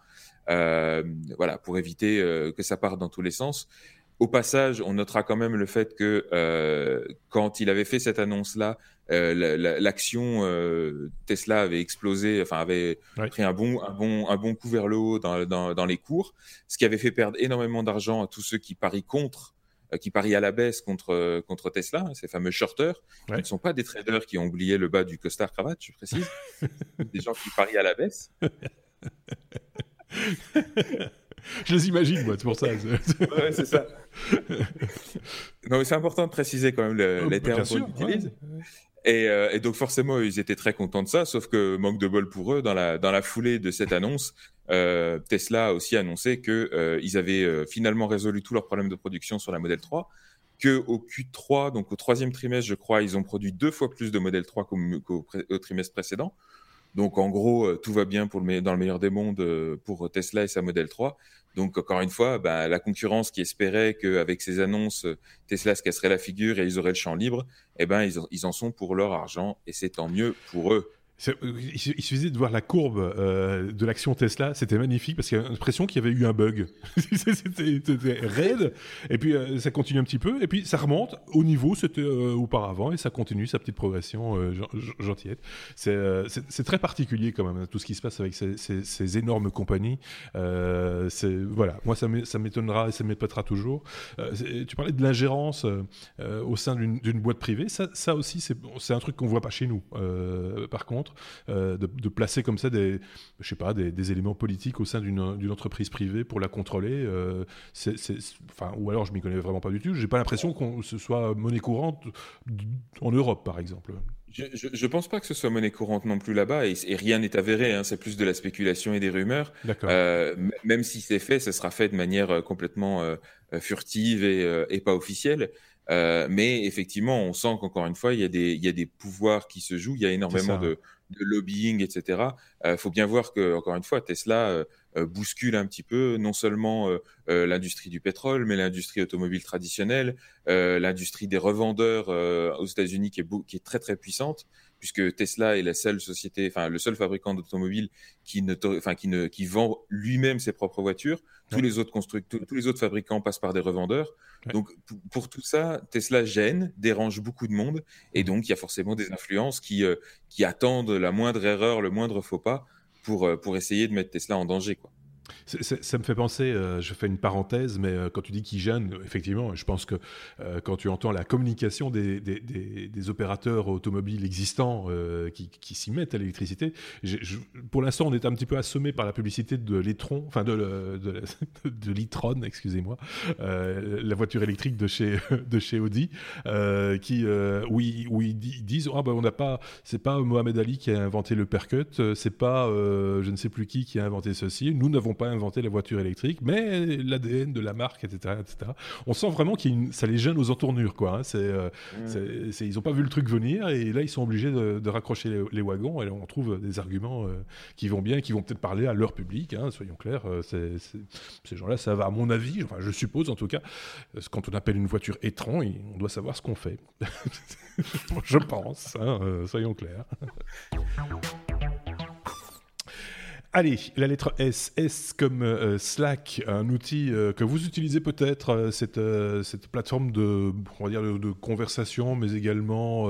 euh, voilà, pour éviter euh, que ça parte dans tous les sens. Au passage, on notera quand même le fait que euh, quand il avait fait cette annonce-là, l'action Tesla avait explosé, enfin avait pris un bon, un, bon, un bon coup vers le haut dans, dans, dans les cours, ce qui avait fait perdre énormément d'argent à tous ceux qui parient contre euh, qui parient à la baisse contre, euh, contre Tesla, hein, ces fameux shorters, qui ne sont pas des traders qui ont oublié le bas du costard cravate, je précise, des gens qui parient à la baisse. je les imagine, moi, c'est pour ça. ouais, c'est ça. non, mais c'est important de préciser quand même le, oh, les termes qu'on utilise. Euh, et, donc forcément, ils étaient très contents de ça, sauf que manque de bol pour eux, dans la, dans la foulée de cette annonce, euh, Tesla a aussi annoncé qu'ils euh, avaient finalement résolu tous leurs problèmes de production sur la Model 3, qu'au Q3, donc au troisième trimestre, je crois, ils ont produit deux fois plus de Model 3 qu'au trimestre précédent. Donc en gros, tout va bien dans le meilleur des mondes pour Tesla et sa Model 3. Donc encore une fois, bah, la concurrence qui espérait qu'avec ces annonces, Tesla se casserait la figure et ils auraient le champ libre, eh ben ils en sont pour leur argent et c'est tant mieux pour eux. Il suffisait de voir la courbe euh, de l'action Tesla, c'était magnifique parce qu'il y avait l'impression qu'il y avait eu un bug. c'était raide, et puis euh, ça continue un petit peu, et puis ça remonte au niveau c'était euh, auparavant, et ça continue sa petite progression gentillette. C'est très particulier quand même, tout ce qui se passe avec ces, énormes compagnies. voilà, moi ça m'étonnera et ça m'épatera toujours. tu parlais de l'ingérence au sein d'une boîte privée, ça, ça aussi c'est un truc qu'on voit pas chez nous. par contre, euh, de, placer comme ça des, je sais pas, des, éléments politiques au sein d'une entreprise privée pour la contrôler. Euh, enfin, ou alors je m'y connais vraiment pas du tout. J'ai pas l'impression que ce soit monnaie courante en Europe, par exemple. Je, je, pense pas que ce soit monnaie courante non plus là-bas et, rien n'est avéré. Hein, c'est plus de la spéculation et des rumeurs. Euh, même si c'est fait, ce sera fait de manière complètement furtive et, et, pas officielle. Mais effectivement, on sent qu'encore une fois, il y, a des, il y a des pouvoirs qui se jouent, il y a énormément de, de, lobbying, etc. Il euh, faut bien voir que, encore une fois, Tesla euh, bouscule un petit peu non seulement l'industrie du pétrole, mais l'industrie automobile traditionnelle, l'industrie des revendeurs aux États-Unis qui est, qui est très très puissante puisque Tesla est la seule société, enfin le seul fabricant d'automobiles qui ne, enfin qui ne, qui vend lui-même ses propres voitures. Tous les autres constructeurs, tous les autres fabricants passent par des revendeurs. Donc pour tout ça, Tesla gêne, dérange beaucoup de monde, et donc il y a forcément des influences qui euh, qui attendent la moindre erreur, le moindre faux pas pour euh, pour essayer de mettre Tesla en danger, quoi. Ça me fait penser, euh, je fais une parenthèse, mais euh, quand tu dis qu'ils gênent, effectivement, je pense que euh, quand tu entends la communication des, opérateurs automobiles existants qui, qui s'y mettent à l'électricité, pour l'instant, on est un petit peu assommé par la publicité de l'Etron, enfin de, de, l'e-tron, excusez-moi, la voiture électrique de chez, Audi, qui, où, ils, où ils disent, ah ben on n'a pas, c'est pas Mohamed Ali qui a inventé le percut, c'est pas je ne sais plus qui qui a inventé ceci, nous n'avons pas inventé la voiture électrique, mais l'ADN de la marque, etc., etc. On sent vraiment que ça les gêne aux entournures, quoi. Hein. Euh, c'est, ils n'ont pas vu le truc venir et là ils sont obligés de, raccrocher les, wagons et là, on trouve des arguments euh, qui vont bien, qui vont peut-être parler à leur public. Hein, soyons clairs, euh, ces gens-là, ça va à mon avis, enfin je suppose en tout cas, quand on appelle une voiture étran, on doit savoir ce qu'on fait. je pense, hein, soyons clairs. Allez, la lettre S. S comme euh, Slack, un outil euh, que vous utilisez peut-être, euh, cette, plateforme de, on va dire, de, conversation, mais également,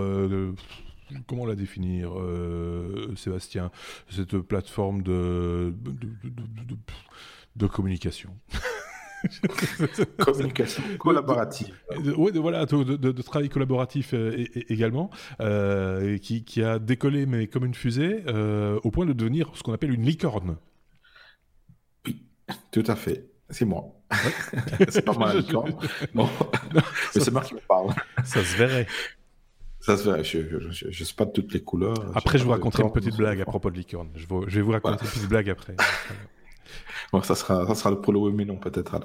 comment la définir, Sébastien Cette plateforme de communication? Communication collaborative. Oui, voilà, de, travail collaboratif euh, également, euh, qui, a décollé, mais comme une fusée, euh, au point de devenir ce qu'on appelle une licorne. Oui, tout à fait. C'est moi. c'est pas moi la licorne. Non, c'est moi qui me parle. Ça se verrait. Ça se verrait. Je ne sais pas de toutes les couleurs. Après, je vous raconterai une petite blague à propos de licorne. Je, vais vous raconter une petite blague après. Bon, ça sera, ça sera le pour le oui mais non peut-être.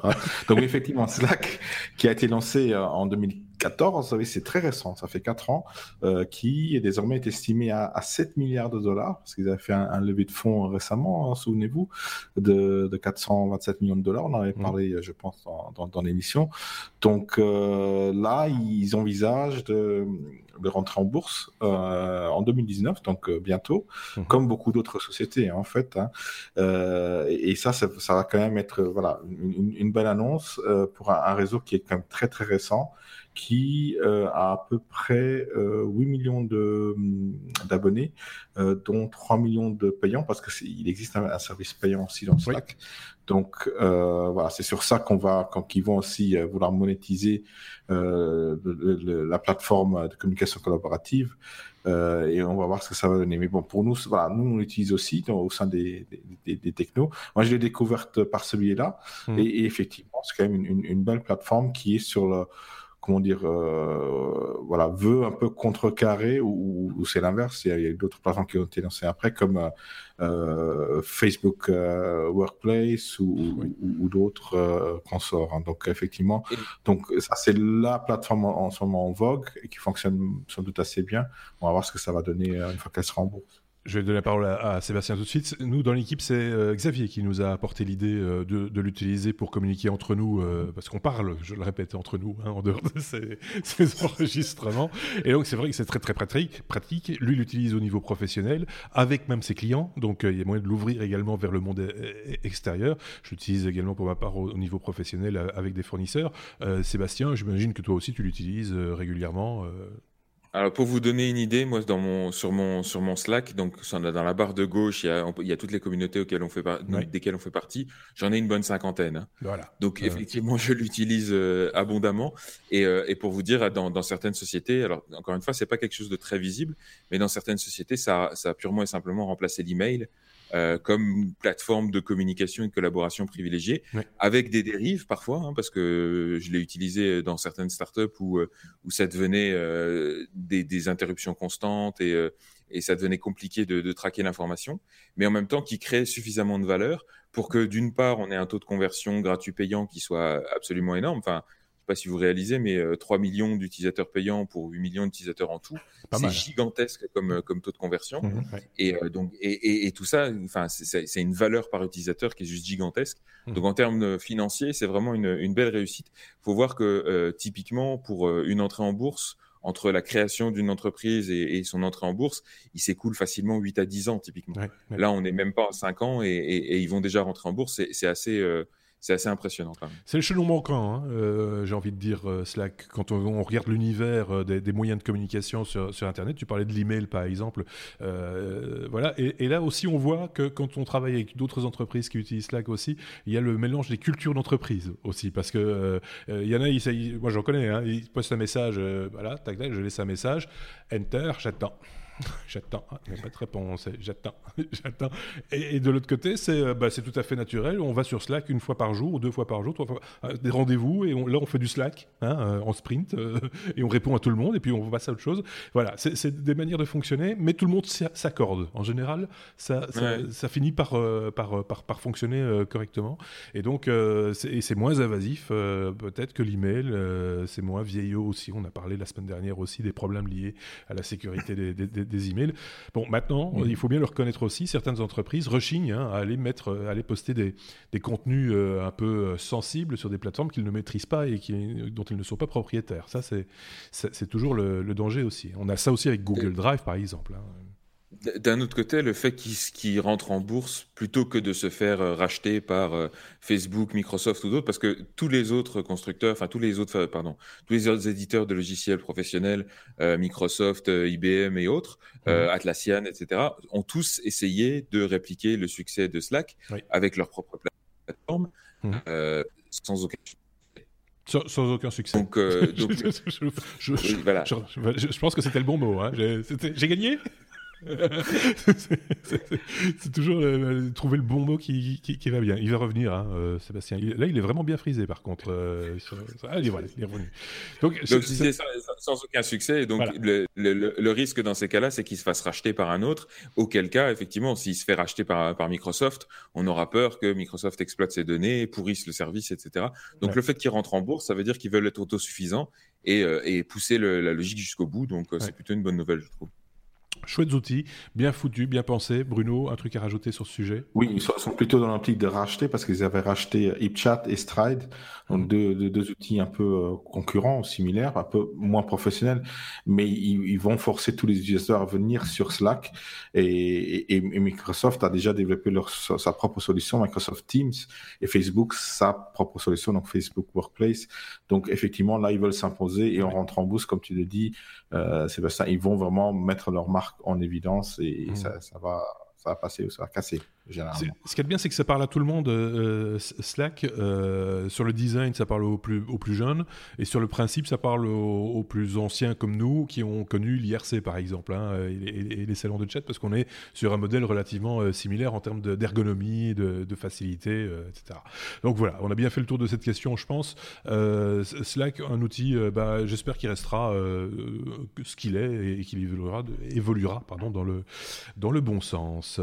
Donc effectivement, Slack qui a été lancé euh, en 2000 14, oui, c'est très récent, ça fait 4 ans, euh, qui est désormais estimé à, à, 7 milliards de dollars, parce qu'ils avaient fait un, un levée de fonds récemment, hein, souvenez-vous, de, de, 427 millions de dollars, on en avait mmh. parlé, je pense, dans, dans, dans l'émission. Donc euh, là, ils envisagent de, de rentrer en bourse euh, en 2019, donc euh, bientôt, mmh. comme beaucoup d'autres sociétés, hein, en fait. Hein. Euh, et ça, ça, ça, va quand même être voilà, une, une belle annonce euh, pour un, un, réseau qui est quand même très, très récent qui euh, a à peu près euh, 8 millions d'abonnés, euh, dont 3 millions de payants, parce qu'il existe un, un, service payant aussi dans Slack. Oui. Donc euh, voilà, c'est sur ça qu'on va, qu'ils vont aussi euh, vouloir monétiser le, le, la plateforme de communication collaborative. et on va voir ce que ça va donner. Mais bon, pour nous, voilà, nous on l'utilise aussi dans, au sein des, des, des, technos. Moi, je l'ai découverte par ce biais-là, mmh. et, et, effectivement, c'est quand même une, une, une, belle plateforme qui est sur le comment dire, euh, voilà, veut un peu contrecarrer, ou, ou c'est l'inverse, il y a, a d'autres plateformes qui ont été lancées après, comme euh, Facebook euh, Workplace ou, oui. ou, ou d'autres consorts. Hein. Donc, effectivement, et... donc ça, c'est la plateforme en, en, ce moment en vogue et qui fonctionne sans doute assez bien. On va voir ce que ça va donner une fois qu'elle sera en bourse. Je vais donner la parole à, Sébastien tout de suite. Nous, dans l'équipe, c'est euh, Xavier qui nous a apporté l'idée euh, de, l'utiliser pour communiquer entre nous, euh, parce qu'on parle, je le répète, entre nous, hein, en dehors de ces, ces enregistrements. Et donc, c'est vrai que c'est très, très pratique. pratique. Lui, l'utilise au niveau professionnel, avec même ses clients. Donc, il y a moyen de l'ouvrir également vers le monde extérieur. Je l'utilise également pour ma part au, au, niveau professionnel avec des fournisseurs. Sébastien, j'imagine que toi aussi, tu l'utilises régulièrement. Alors pour vous donner une idée, moi dans mon sur mon sur mon Slack, donc dans la barre de gauche, il y a, il y a toutes les communautés auxquelles on fait par... oui. desquelles on fait partie. J'en ai une bonne cinquantaine. Hein. Voilà. Donc effectivement, je l'utilise euh, abondamment. Et, euh, et, pour vous dire, dans, dans, certaines sociétés, alors encore une fois, c'est pas quelque chose de très visible, mais dans certaines sociétés, ça, ça a purement et simplement remplacé l'email euh, comme plateforme de communication et de collaboration privilégiée, ouais. avec des dérives parfois, hein, parce que je l'ai utilisé dans certaines startups où, euh, où ça devenait euh, des, des, interruptions constantes et, euh, et ça devenait compliqué de, de traquer l'information, mais en même temps qui crée suffisamment de valeur pour que d'une part on ait un taux de conversion gratuit payant qui soit absolument énorme. Enfin, pas si vous réalisez, mais euh, 3 millions d'utilisateurs payants pour 8 millions d'utilisateurs en tout, c'est gigantesque comme, euh, comme taux de conversion. Mmh, ouais. Et euh, donc, et, et, et, tout ça, enfin, c'est une valeur par utilisateur qui est juste gigantesque. Mmh. Donc, en termes financiers, c'est vraiment une, une, belle réussite. Il faut voir que euh, typiquement pour euh, une entrée en bourse, entre la création d'une entreprise et, et, son entrée en bourse, il s'écoule facilement 8 à 10 ans typiquement. Ouais, ouais. Là, on n'est même pas à 5 ans et, et, ils vont déjà rentrer en bourse. C'est assez, euh, c'est assez impressionnant. C'est le chaînon manquant, hein, euh, j'ai envie de dire, euh, Slack. Quand on, regarde l'univers euh, des, moyens de communication sur, Internet, tu parlais de l'email par exemple, voilà. Et, là aussi, on voit que quand on travaille avec d'autres entreprises qui utilisent Slack aussi, il y a le mélange des cultures d'entreprise aussi, parce que il y en a, moi j'en connais, hein, ils postent un message, voilà, tac tac, je laisse un message, enter, j'attends. j'attends, il n'y a pas de réponse, j'attends, j'attends. Et, et, de l'autre côté, c'est euh, bah, tout à fait naturel. On va sur Slack une fois par jour, deux fois par jour, trois fois, euh, des rendez-vous, et on, là on fait du Slack hein, euh, en sprint, euh, et on répond à tout le monde, et puis on passe à autre chose. Voilà, c'est des manières de fonctionner, mais tout le monde s'accorde. En général, ça, ça, ouais. ça finit par, euh, par, par, par, fonctionner euh, correctement. Et donc, c'est moins invasif peut-être que l'email, c'est moins vieillot aussi. On a parlé la semaine dernière aussi des problèmes liés à la sécurité des, des, des emails. Bon, maintenant, mmh. il faut bien le reconnaître aussi, certaines entreprises rechignent hein, à aller mettre, à aller poster des, des contenus euh, un peu sensibles sur des plateformes qu'ils ne maîtrisent pas et qui, dont ils ne sont pas propriétaires. Ça, c'est toujours le, le, danger aussi. On a ça aussi avec Google Drive, par exemple. Hein. D'un autre côté, le fait qu'ils qu rentrent en bourse plutôt que de se faire euh, racheter par euh, Facebook, Microsoft ou d'autres, parce que tous les autres constructeurs, enfin tous les autres, pardon, tous les autres éditeurs de logiciels professionnels, euh, Microsoft, IBM et autres, mmh. Atlassian, etc., ont tous essayé de répliquer le succès de Slack oui. avec leur propre plateforme, mmh. sans aucun sans, sans, aucun succès. Donc, euh, donc je, je, je, oui, voilà. je, pense que c'était le bon mot. Hein. J'ai gagné? c'est toujours trouver le bon mot qui, qui, va bien. Il va revenir, hein, euh, Sébastien. là, il est vraiment bien frisé, par contre. Euh, ah, il, est, voilà, il est revenu. Donc, c'est sans, aucun succès. Donc, le, le, risque dans ces cas-là, c'est qu'il se fasse racheter par un autre. Auquel cas, effectivement, s'il se fait racheter par, par Microsoft, on aura peur que Microsoft exploite ses données, pourrisse le service, etc. Donc, le fait qu'il rentre en bourse, ça veut dire qu'ils veulent être autosuffisants et, euh, et pousser la logique jusqu'au bout. Donc, c'est plutôt une bonne nouvelle, je trouve. Chouettes outils, bien foutus, bien pensés. Bruno, un truc à rajouter sur ce sujet? Oui, ils sont plutôt dans l'optique de racheter parce qu'ils avaient racheté HipChat et Stride, donc deux, deux, outils un peu euh, concurrents, similaires, un peu moins professionnels, mais ils, vont forcer tous les utilisateurs à venir sur Slack. Et, et, Microsoft a déjà développé leur, sa propre solution, Microsoft Teams, et Facebook sa propre solution, donc Facebook Workplace. Donc effectivement, là, ils veulent s'imposer et on rentre en bourse, comme tu le dis, euh, Sébastien, ils vont vraiment mettre leur marque en évidence et, mmh. ça, ça, va, ça va passer ou ça va casser. Ce qui est bien, c'est que ça parle à tout le monde, euh, euh, Slack. Euh, sur le design, ça parle aux plus, aux jeunes. Et sur le principe, ça parle aux, plus anciens comme nous, qui ont connu l'IRC, par exemple, hein, et, les salons de chat, parce qu'on est sur un modèle relativement similaire en termes d'ergonomie, de, de, facilité, etc. Donc voilà, on a bien fait le tour de cette question, je pense. Slack, un outil, bah, j'espère qu'il restera ce qu'il est et qu'il évoluera, évoluera pardon, dans, le, dans le bon sens.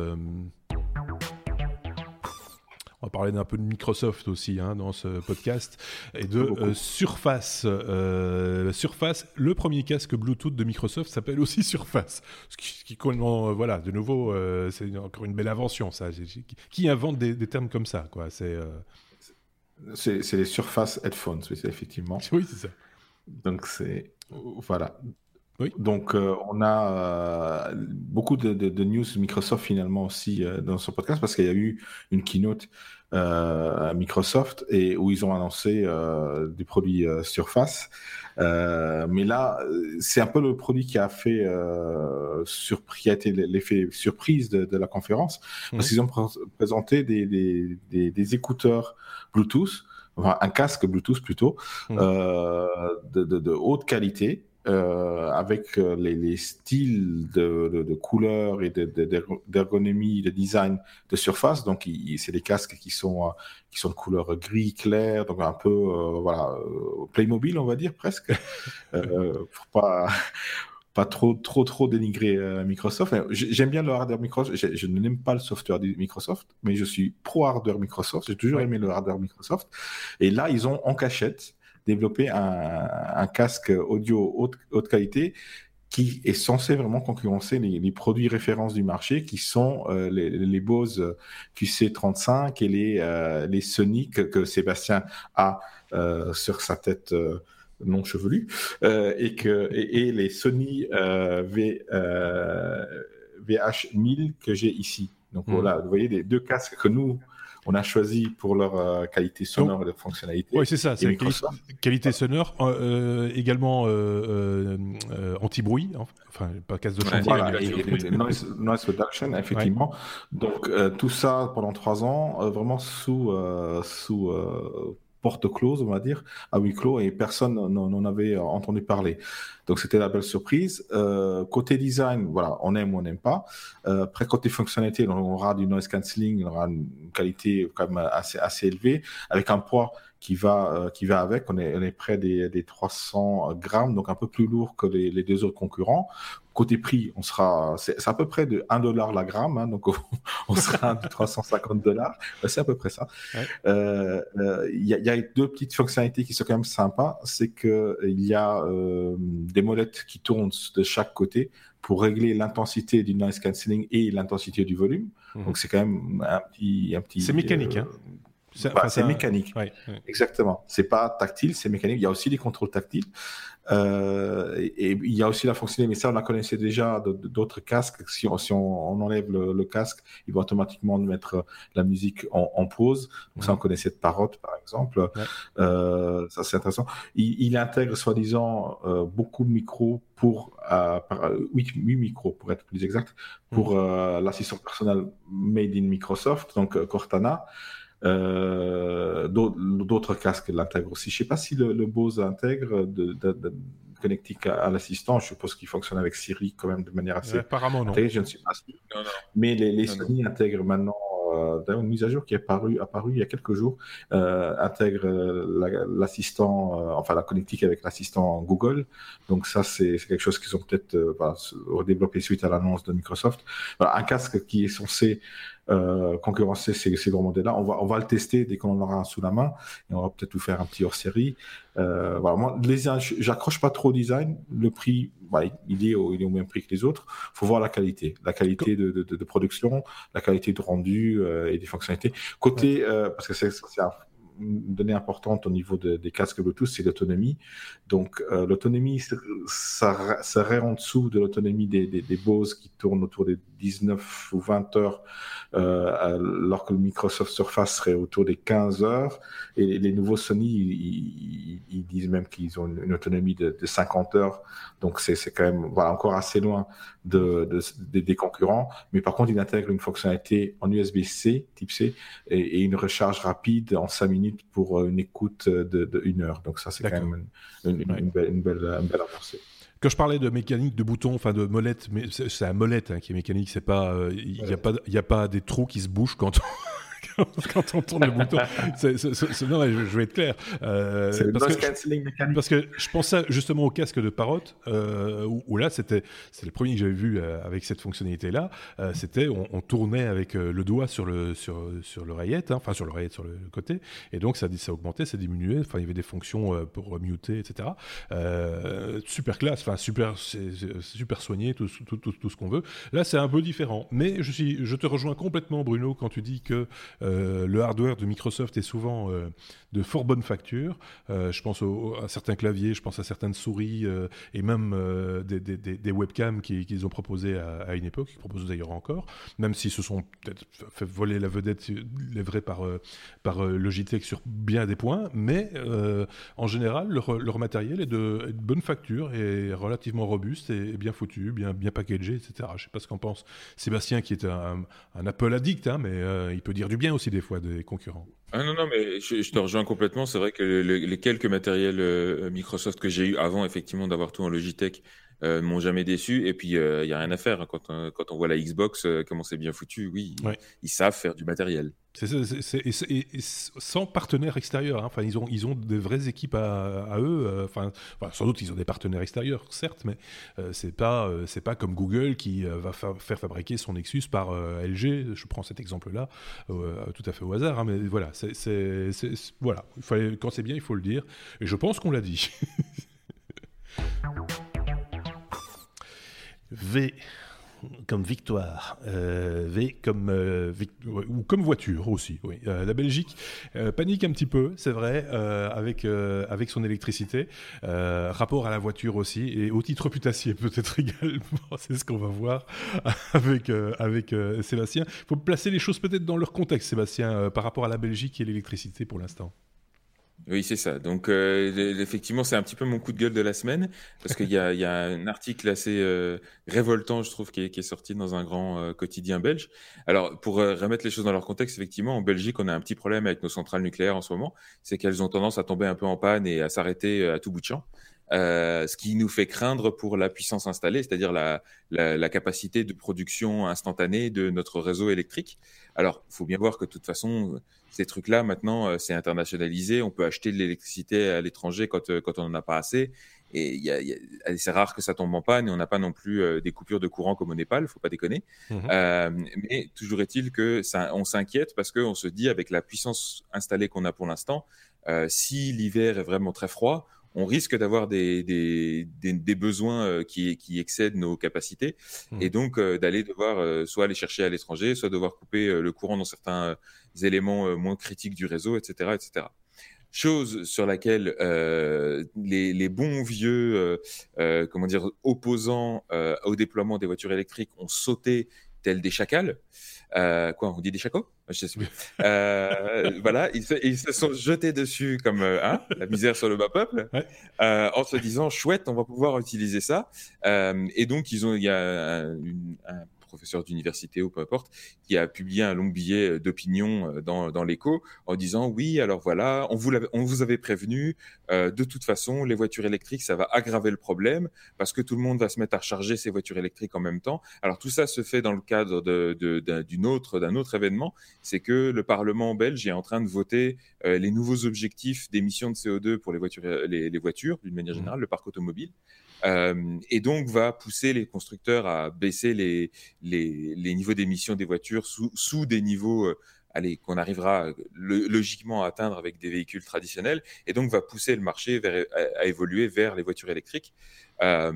On va parler d'un peu de Microsoft aussi hein, dans ce podcast et de euh, Surface. Euh, Surface, le premier casque Bluetooth de Microsoft s'appelle aussi Surface. Ce qui, euh, voilà, de nouveau, c'est encore une belle invention ça. Qui invente des, termes comme ça quoi? C'est c'est les Surface Headphones, effectivement. Oui, c'est ça. Donc c'est voilà. Donc, euh, on a euh, beaucoup de, de, de, news Microsoft finalement aussi euh, dans ce podcast parce qu'il y a eu une keynote à Microsoft et où ils ont annoncé des produits Surface. mais là, c'est un peu le produit qui a fait surpris, qui a été l'effet surprise de, de, la conférence parce qu'ils ont présenté des, des, des, des, écouteurs Bluetooth, enfin un casque Bluetooth plutôt, mmh. de, de haute qualité euh, avec euh, les, les, styles de, de, de couleurs et d'ergonomie, de, de, design de surface. Donc, c'est des casques qui sont, euh, qui sont de couleur gris clair, donc un peu, euh, voilà, Playmobil, on va dire presque, pour pas pas trop trop trop dénigrer Microsoft. J'aime bien le hardware Microsoft. Je, je n'aime pas le software de Microsoft, mais je suis pro hardware Microsoft. J'ai toujours aimé le hardware Microsoft. Et là, ils ont en cachette développer un, casque audio haute, haute, qualité qui est censé vraiment concurrencer les, produits références du marché qui sont euh, les, les, Bose QC35 et les, euh, les Sony que, Sébastien a euh, sur sa tête non chevelue et, que, et, les Sony v, VH1000 que j'ai ici. Donc mmh. voilà, vous voyez les deux casques que nous, on a choisi pour leur euh, qualité sonore et leur fonctionnalité. Oui, c'est ça, c'est qualité sonore, euh, euh, également anti-bruit, enfin, pas casse de chantier. noise, reduction, effectivement. Donc, tout ça pendant trois ans, vraiment sous, sous porte close, on va dire, à huis clos, et personne n'en avait entendu parler. Donc c'était la belle surprise. Euh, côté design, voilà, on aime ou on n'aime pas. Euh, après côté fonctionnalité, on aura du noise cancelling, on aura une qualité quand même assez assez élevée, avec un poids qui va euh, qui va avec. On est on est près des, des 300 grammes, donc un peu plus lourd que les, les deux autres concurrents. Côté prix, on sera, c'est à peu près de 1 dollar la gramme, hein, donc on sera à 350 dollars. C'est à peu près ça. Euh, euh, il y, a deux petites fonctionnalités qui sont quand même sympas. C'est que il y a euh, des molettes qui tournent de chaque côté pour régler l'intensité du noise cancelling et l'intensité du volume. Mhm. Donc c'est quand même un petit, un petit. C'est mécanique. Hein c'est mécanique. Exactement. C'est pas tactile, c'est mécanique. Il y a aussi des contrôles tactiles. Euh, et, il y a aussi la fonctionnalité, mais ça on la connaissait déjà d'autres casques. Si on, si on, enlève le, casque, il va automatiquement mettre la musique en, pause. Donc ça on connaissait de Parrot par exemple. Euh, ça c'est intéressant. Il, intègre soi-disant euh, beaucoup de micros pour euh, par, 8, 8, micros pour être plus exact pour mmh. l'assistant personnel made in Microsoft, donc Cortana. Euh, d'autres casques l'intègrent aussi. Je ne sais pas si le, Bose intègre de, connectique à, l'assistant. Je suppose qu'il fonctionne avec Siri quand même de manière assez. apparemment, non. Je ne suis pas sûr. Mais les, les Sony intègrent maintenant euh, une mise à jour qui est apparue, apparu il y a quelques jours, euh, intègre euh, l'assistant, enfin la connectique avec l'assistant Google. Donc ça, c'est quelque chose qu'ils ont peut-être redéveloppé suite à l'annonce de Microsoft. un casque qui est censé euh, concurrencer ces, ces gros modèles-là. On va, on va le tester dès qu'on en aura un sous la main et on va peut-être vous faire un petit hors-série. Euh, voilà, moi, les, j'accroche pas trop au design. Le prix, bah, il, est au, il est au même prix que les autres. faut voir la qualité, la qualité de, de, de production, la qualité de rendu euh, et des fonctionnalités. Côté, euh, parce que c'est, c'est un une donnée importante au niveau des casques Bluetooth, c'est l'autonomie. Donc, euh, l'autonomie ça, serait en dessous de l'autonomie des, Bose qui tournent autour des 19 ou 20 heures, euh, alors que Microsoft Surface serait autour des 15 heures. Et les nouveaux Sony, ils, disent même qu'ils ont une, autonomie de, de, 50 heures. Donc, c'est quand même encore assez loin de, de, des concurrents. Mais par contre, ils intègrent une fonctionnalité en USB-C, type C, et, une recharge rapide en 5 minutes pour euh, une écoute de, de une heure. Donc, ça, c'est quand même une, une, belle, une, belle, une belle avancée. Quand je parlais de mécanique de bouton, enfin de molette, mais c'est la molette hein, qui est mécanique, c'est pas, euh, il n'y a pas, il a pas des trous qui se bougent quand on, quand on tourne le bouton. non, je, vais être clair. Euh, c'est parce, que, parce que je pensais justement au casque de Parrot, euh, où, là, c'était c'est le premier que j'avais vu euh, avec cette fonctionnalité-là. Euh, c'était on, tournait avec le doigt sur le sur sur l'oreillette, hein, enfin sur l'oreillette sur le côté, et donc ça ça augmentait, ça diminuait. Enfin, il y avait des fonctions pour muter, etc. super classe, enfin super super soigné, tout, tout, tout, tout ce qu'on veut. Là, c'est un peu différent, mais je suis je te rejoins complètement, Bruno, quand tu dis que euh, le hardware de Microsoft est souvent euh, de fort bonne facture. Euh, je pense à certains claviers, je pense à certaines souris et même des, webcams qu'ils ont proposés à, une époque, qu'ils proposent d'ailleurs encore, même s'ils se sont peut-être fait voler la vedette livrée par, par Logitech sur bien des points, mais en général, leur, matériel est de, bonne facture et relativement robuste et, bien foutu, bien, bien packagé, etc. Je sais pas ce qu'en pense Sébastien, qui est un, Apple addict, hein, mais il peut dire du bien aussi des fois des concurrents. Ah non, non, mais je, te rejoins complètement. C'est vrai que les quelques matériels euh, Microsoft que j'ai eu avant, effectivement, d'avoir tout en Logitech, euh, m'ont jamais déçu. Et puis, il euh, y a rien à faire. Hein. Quand, on, quand on voit la Xbox, euh, comment c'est bien foutu, oui, ils, savent faire du matériel. C'est sans partenaire extérieur. Hein. Enfin, ils ont, ils ont des vraies équipes à, eux. Enfin, sans doute, ils ont des partenaires extérieurs, certes, mais c'est pas, c'est pas comme Google qui va faire fabriquer son Nexus par LG. Je prends cet exemple-là, tout à fait au hasard. Hein, mais voilà, c'est, voilà. Il fallait, quand c'est bien, il faut le dire. Et je pense qu'on l'a dit. V comme victoire, euh, V comme euh, ou comme voiture aussi. Oui. Euh, la Belgique panique un petit peu, c'est vrai, avec avec son électricité. rapport à la voiture aussi et au titre putassier peut-être également. c'est ce qu'on va voir avec avec Sébastien. Il faut placer les choses peut-être dans leur contexte, Sébastien, par rapport à la Belgique et l'électricité pour l'instant. Oui, c'est ça. Donc, euh, effectivement, c'est un petit peu mon coup de gueule de la semaine, parce qu'il y a, y a un article assez euh, révoltant, je trouve, qui est, qui est, sorti dans un grand euh, quotidien belge. Alors, pour remettre les choses dans leur contexte, effectivement, en Belgique, on a un petit problème avec nos centrales nucléaires en ce moment, c'est qu'elles ont tendance à tomber un peu en panne et à s'arrêter à tout bout de champ. Euh, ce qui nous fait craindre pour la puissance installée, c'est-à-dire la, la, la, capacité de production instantanée de notre réseau électrique. Alors, il faut bien voir que de toute façon, ces trucs-là, maintenant, euh, c'est internationalisé. On peut acheter de l'électricité à l'étranger quand, euh, quand on n'en a pas assez. Et y a, y a, c'est rare que ça tombe en panne et on n'a pas non plus des coupures de courant comme au Népal, faut pas déconner. Mmh euh, mais toujours est-il que ça, on s'inquiète parce qu'on se dit avec la puissance installée qu'on a pour l'instant, euh, si l'hiver est vraiment très froid, on risque d'avoir des, des, des, besoins euh, qui, qui excèdent nos capacités mmh. et donc euh, d'aller devoir euh, soit aller chercher à l'étranger, soit devoir couper le courant dans certains éléments moins critiques du réseau, etc., etc. Chose sur laquelle les, les, bons vieux, comment dire, opposants au déploiement des voitures électriques ont sauté tels des chacals. Euh, quoi, on dit des chacos Je sais plus. Euh, voilà, ils se, ils se, sont jetés dessus comme euh, hein, la misère sur le bas peuple, euh, en se disant chouette, on va pouvoir utiliser ça. Euh, et donc ils ont, il y a un, un professeur d'université ou peu importe, qui a publié un long billet d'opinion dans, dans l'écho en disant oui, alors voilà, on vous, on vous avait prévenu, de toute façon, les voitures électriques, ça va aggraver le problème parce que tout le monde va se mettre à recharger ses voitures électriques en même temps. Alors tout ça se fait dans le cadre autre, d'un autre événement, c'est que le Parlement belge est en train de voter les nouveaux objectifs d'émissions de CO2 pour les voitures, les, les voitures d'une manière mmh. générale, le parc automobile. Euh, et donc va pousser les constructeurs à baisser les, les, niveaux d'émission des voitures sous, sous des niveaux euh, allez, qu'on arrivera logiquement à atteindre avec des véhicules traditionnels, et donc va pousser le marché vers, à, évoluer vers les voitures électriques euh,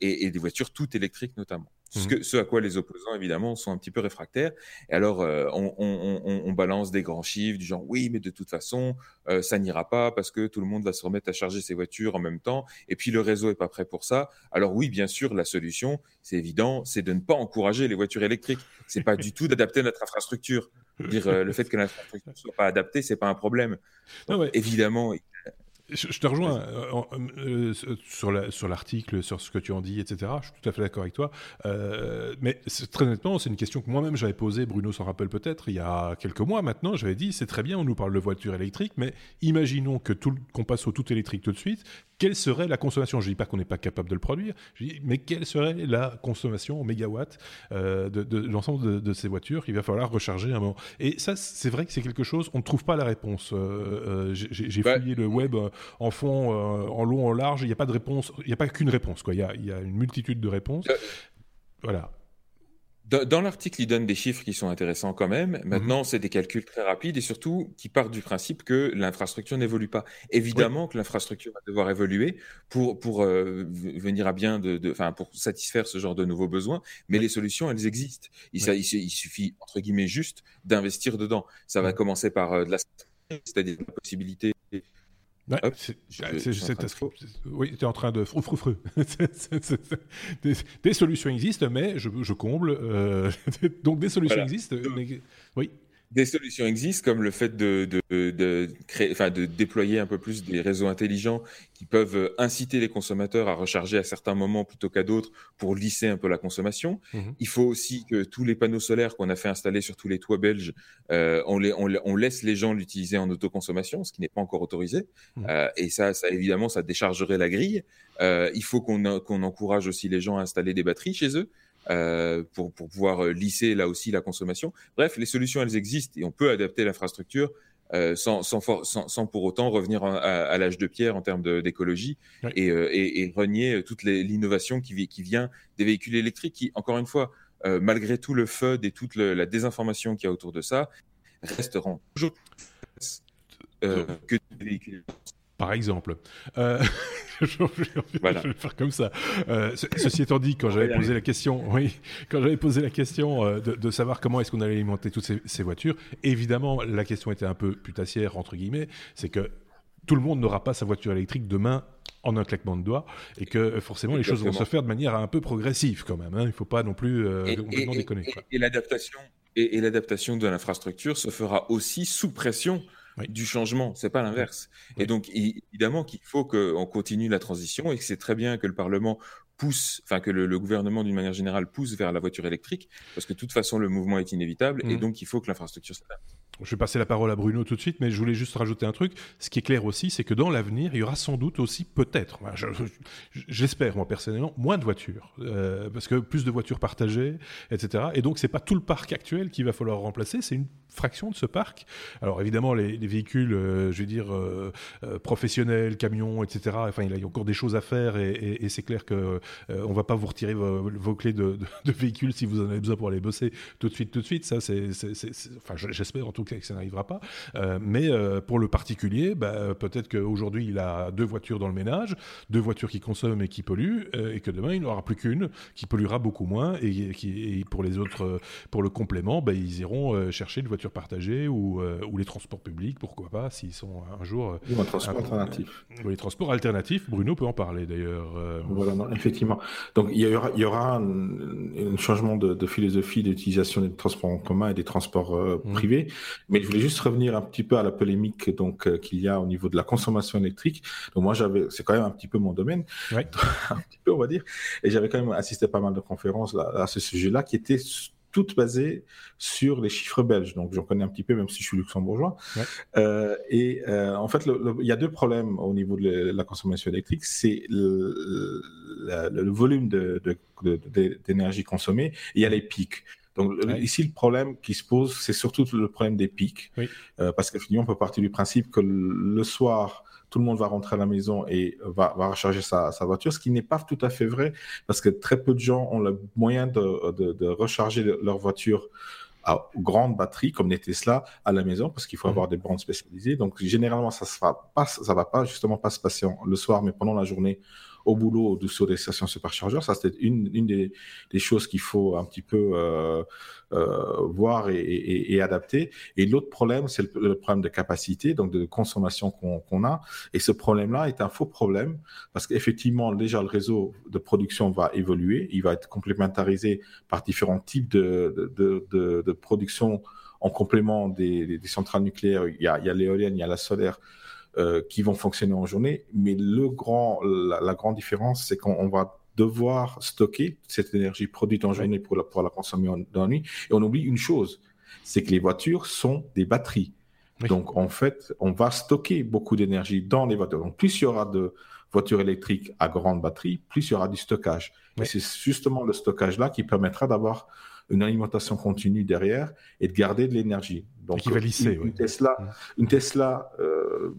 et, et, des voitures toutes électriques notamment. Mmh. Ce, à quoi les opposants, évidemment, sont un petit peu réfractaires. Et alors, euh, on, balance des grands chiffres du genre, oui, mais de toute façon, euh, ça n'ira pas parce que tout le monde va se remettre à charger ses voitures en même temps. Et puis, le réseau est pas prêt pour ça. Alors oui, bien sûr, la solution, c'est évident, c'est de ne pas encourager les voitures électriques. C'est pas du tout d'adapter notre infrastructure. Dire, euh, le fait que l'infrastructure soit pas adaptée, c'est pas un problème. Évidemment, je, te rejoins euh, euh, sur l'article, sur, ce que tu en dis, etc. Je suis tout à fait d'accord avec toi. Euh, mais très honnêtement, c'est une question que moi-même j'avais posée, Bruno s'en rappelle peut-être, il y a quelques mois maintenant. J'avais dit, c'est très bien, on nous parle de voitures électriques, mais imaginons que qu'on passe au tout électrique tout de suite quelle serait la consommation? Je ne dis pas qu'on n'est pas capable de le produire, je dis, mais quelle serait la consommation en mégawatts euh, de, l'ensemble de, ces voitures qu'il va falloir recharger à un moment? Et ça, c'est vrai que c'est quelque chose, on ne trouve pas la réponse. Euh, euh, j'ai bah, fouillé le web en fond, en long, en large, il n'y a pas de réponse, il n'y a pas qu'une réponse, quoi. Il, y a, il y a une multitude de réponses. Voilà. Dans, l'article, il donne des chiffres qui sont intéressants quand même. Mhm. Maintenant, c'est des calculs très rapides et surtout qui partent du principe que l'infrastructure n'évolue pas. Évidemment que l'infrastructure va devoir évoluer pour, pour euh, venir à bien, de, de, pour satisfaire ce genre de nouveaux besoins, mais les solutions, elles existent. Il, il, suffit, entre guillemets, juste d'investir dedans. Ça va commencer par euh, de la c'est-à-dire la possibilité oui, tu es en train de frou frou frou. des, solutions existent, mais je, je comble. Euh, donc des solutions existent. Mais... Oui des solutions existent, comme le fait de, de, créer, enfin, de déployer un peu plus des réseaux intelligents qui peuvent inciter les consommateurs à recharger à certains moments plutôt qu'à d'autres pour lisser un peu la consommation. Mmh Il faut aussi que tous les panneaux solaires qu'on a fait installer sur tous les toits belges, euh, on, les, on, laisse les gens l'utiliser en autoconsommation, ce qui n'est pas encore autorisé. Mmh. Euh, et ça, ça, évidemment, ça déchargerait la grille. Euh, il faut qu'on qu'on encourage aussi les gens à installer des batteries chez eux. Euh, pour, pour, pouvoir euh, lisser là aussi la consommation. Bref, les solutions, elles existent et on peut adapter l'infrastructure euh, sans, sans, sans, sans, pour autant revenir à, l'âge de pierre en termes d'écologie et, euh, et, et, renier toute l'innovation qui, qui vient des véhicules électriques qui, encore une fois, malgré tout le FUD et toute la désinformation qu'il y a autour de ça, resteront toujours que des véhicules par exemple. Euh, je, vais faire comme ça. Euh, ceci étant dit, quand j'avais posé la question, oui, quand j'avais posé la question euh, de, savoir comment est-ce qu'on allait alimenter toutes ces, voitures, évidemment, la question était un peu putassière entre guillemets, c'est que tout le monde n'aura pas sa voiture électrique demain en un claquement de doigts et que forcément les choses vont se faire de manière un peu progressive quand même. Hein. Il ne faut pas non plus complètement déconner. Et, l'adaptation et l'adaptation de l'infrastructure se fera aussi sous pression du changement, c'est pas l'inverse. Et donc, évidemment qu'il faut qu'on continue la transition et que c'est très bien que le Parlement pousse, enfin que le, gouvernement d'une manière générale pousse vers la voiture électrique, parce que de toute façon le mouvement est inévitable et mmh. donc il faut que l'infrastructure s'adapte. Je vais passer la parole à Bruno tout de suite, mais je voulais juste rajouter un truc. Ce qui est clair aussi, c'est que dans l'avenir, il y aura sans doute aussi, peut-être, j'espère moi personnellement, moins de voitures, euh, parce que plus de voitures partagées, etc. Et donc c'est pas tout le parc actuel qu'il va falloir remplacer, c'est une fraction de ce parc. Alors évidemment, les, véhicules, euh, je vais dire euh, professionnels, camions, etc. Enfin, il y a encore des choses à faire, et, c'est clair que on va pas vous retirer vos, clés de, véhicules si vous en avez besoin pour aller bosser tout de suite, tout de suite. Ça, c'est, enfin, j'espère en tout cas que ça n'arrivera pas. Euh, mais euh, pour le particulier, bah, peut-être qu'aujourd'hui, il a deux voitures dans le ménage, deux voitures qui consomment et qui polluent, euh, et que demain, il n'aura plus qu'une qui polluera beaucoup moins. Et, qui, pour les autres, pour le complément, bah, ils iront chercher une voiture partagée ou, ou les transports publics, pourquoi pas, s'ils sont un jour. Ou un transport alternatif. Ou les transports alternatifs. Bruno peut en parler d'ailleurs. Voilà, effectivement. Donc il y aura, il y aura un, changement de, philosophie d'utilisation des transports en commun et des transports mmh. privés. Mais je voulais juste revenir un petit peu à la polémique donc euh, qu'il y a au niveau de la consommation électrique. Donc moi j'avais, c'est quand même un petit peu mon domaine, un petit peu on va dire, et j'avais quand même assisté à pas mal de conférences à ce sujet-là qui étaient toutes basées sur les chiffres belges. Donc, j'en connais un petit peu, même si je suis luxembourgeois. Euh, et euh, en fait, il y a deux problèmes au niveau de la consommation électrique. C'est le, volume d'énergie de, consommée et il y a les pics. Donc ici, le problème qui se pose, c'est surtout le problème des pics. Euh, parce que finalement, on peut partir du principe que le soir, tout le monde va rentrer à la maison et va, va recharger sa, voiture, ce qui n'est pas tout à fait vrai, parce que très peu de gens ont le moyen de, recharger leur voiture à grande batterie, comme les Tesla, à la maison, parce qu'il faut mmh. avoir des bandes spécialisées. Donc, généralement, ça ne pas, ça va pas justement pas se passer le soir, mais pendant la journée, au boulot ou sur des stations superchargeurs. Ça, c'est une, une des, des, choses qu'il faut un petit peu euh, euh, voir et, et, et, adapter. Et l'autre problème, c'est le, problème de capacité, donc de consommation qu'on a. Et ce problème-là est un faux problème parce qu'effectivement, déjà, le réseau de production va évoluer. Il va être complémentarisé par différents types de, de, de, de production en complément des, des, centrales nucléaires. Il y a l'éolienne, il y a la solaire. Euh, qui vont fonctionner en journée. Mais le grand, la, grande différence, c'est qu'on va devoir stocker cette énergie produite en journée pour la, pour la consommer dans la nuit. Et on oublie une chose, c'est que les voitures sont des batteries. Donc, en fait, on va stocker beaucoup d'énergie dans les voitures. Donc, plus il y aura de voitures électriques à grande batterie, plus il y aura du stockage. Et c'est justement le stockage-là qui permettra d'avoir une alimentation continue derrière et de garder de l'énergie. Donc, qui va lisser, une, Tesla, une Tesla euh,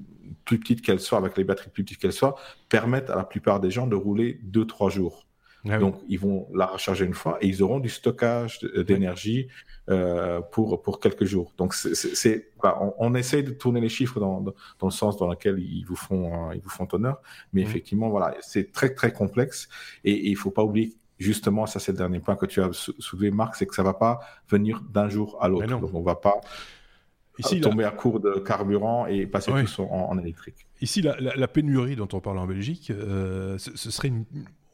plus petite qu'elle soit, avec les batteries plus petites qu'elles soient, permettent à la plupart des gens de rouler 2-3 jours. Ah Donc, ils vont la recharger une fois et ils auront du stockage d'énergie euh, pour, pour quelques jours. Donc, c'est, on, on, essaie de tourner les chiffres dans, dans, le sens dans lequel ils vous font, ils vous font honneur. Mais mmh. effectivement, voilà, c'est très, très complexe et il faut pas oublier justement, ça c'est le dernier point que tu as soulevé, Marc, c'est que ça va pas venir d'un jour à l'autre. Donc on va pas Ici, tomber à court de carburant et passer tous en, électrique. Ici, la, pénurie dont on parle en Belgique, euh, ce, serait une,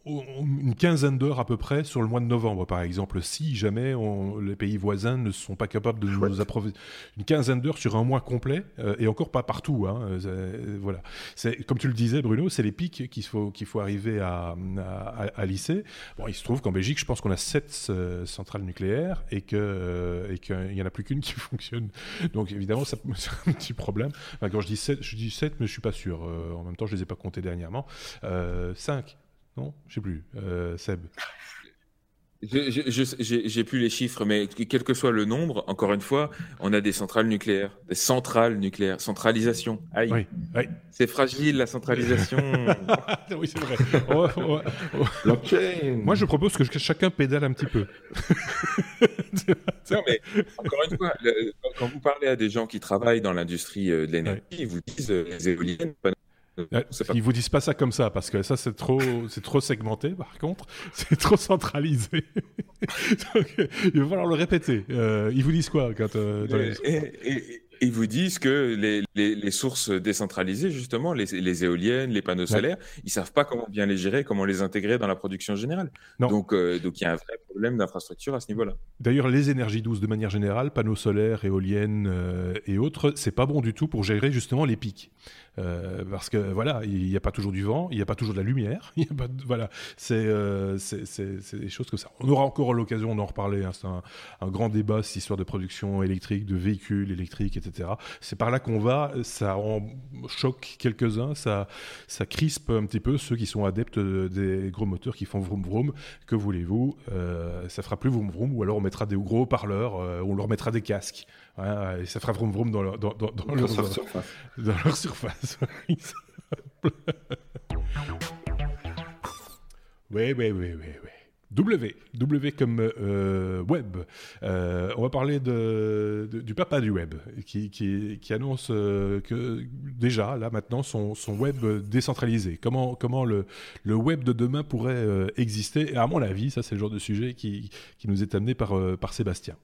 une quinzaine d'heures à peu près sur le mois de novembre, par exemple, si jamais les pays voisins ne sont pas capables de nous approvisionner. Une quinzaine d'heures sur un mois complet, euh, et encore pas partout. Hein, euh, voilà. C'est, comme tu le disais, Bruno, c'est les pics qu'il faut, qu'il faut arriver à, à, lisser. Bon, il se trouve qu'en Belgique, je pense qu'on a sept euh, centrales nucléaires et, qu'il n'y en a plus qu'une qui fonctionne. Donc évidemment, ça, c'est un petit problème. quand je dis 7, je dis 7, mais je suis pas sûr. en même temps, je les ai pas comptés dernièrement. 5 non Je sais plus. Euh, Seb j'ai plus les chiffres, mais quel que soit le nombre, encore une fois, on a des centrales nucléaires, des centrales nucléaires, centralisation. Aïe. Oui, oui. C'est fragile la centralisation. oui, c'est vrai. Moi, je propose que chacun pédale un petit peu. non, mais encore une fois, quand vous parlez à des gens qui travaillent dans l'industrie euh, de l'énergie, ils vous disent euh, les éoliennes, ils vous disent pas ça comme ça parce que ça c'est trop c'est trop segmenté par contre c'est trop centralisé il va falloir le répéter euh, ils vous disent quoi quand euh, ils vous disent que les, les, les, sources décentralisées, justement, les, les éoliennes, les panneaux solaires, ils savent pas comment bien les gérer, comment les intégrer dans la production générale. Donc, euh, donc il y a un vrai problème d'infrastructure à ce niveau-là. D'ailleurs, les énergies douces, de manière générale, panneaux solaires, éoliennes euh, et autres, c'est pas bon du tout pour gérer justement les pics. Euh, parce que voilà, il n'y a pas toujours du vent, il n'y a pas toujours de la lumière. Voilà, c'est c'est des choses comme ça. On aura encore l'occasion d'en reparler. Hein. C'est un, un, grand débat, cette histoire de production électrique, de véhicules électriques, etc. C'est par là qu'on va, ça en choque quelques-uns, ça, ça crispe un petit peu ceux qui sont adeptes des gros moteurs qui font vroom vroom. Que voulez-vous? Euh, Ça fera plus vroom vroom, ou alors on mettra des gros parleurs, euh, on leur mettra des casques. Et ça fera vroom vroom dans, leur, dans, leur, surface. Dans leur surface. oui, oui, oui, oui, oui. W, W comme euh, web. Euh, on va parler de, du papa du web, qui, qui, qui annonce euh, que déjà, là maintenant, son, son, web décentralisé. Comment, comment le, le web de demain pourrait exister? Et à mon avis, ça c'est le genre de sujet qui, qui nous est amené par, par Sébastien.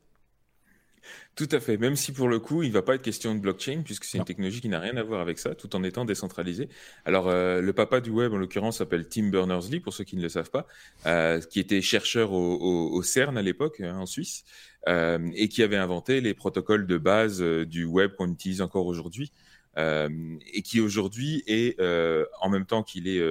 Tout à fait. Même si pour le coup, il ne va pas être question de blockchain, puisque c'est une technologie qui n'a rien à voir avec ça, tout en étant décentralisée. Alors, euh, le papa du web, en l'occurrence, s'appelle Tim Berners-Lee, pour ceux qui ne le savent pas, euh, qui était chercheur au, CERN à l'époque, hein, en Suisse, euh, et qui avait inventé les protocoles de base du web qu'on utilise encore aujourd'hui, et qui aujourd'hui est, en même temps qu'il est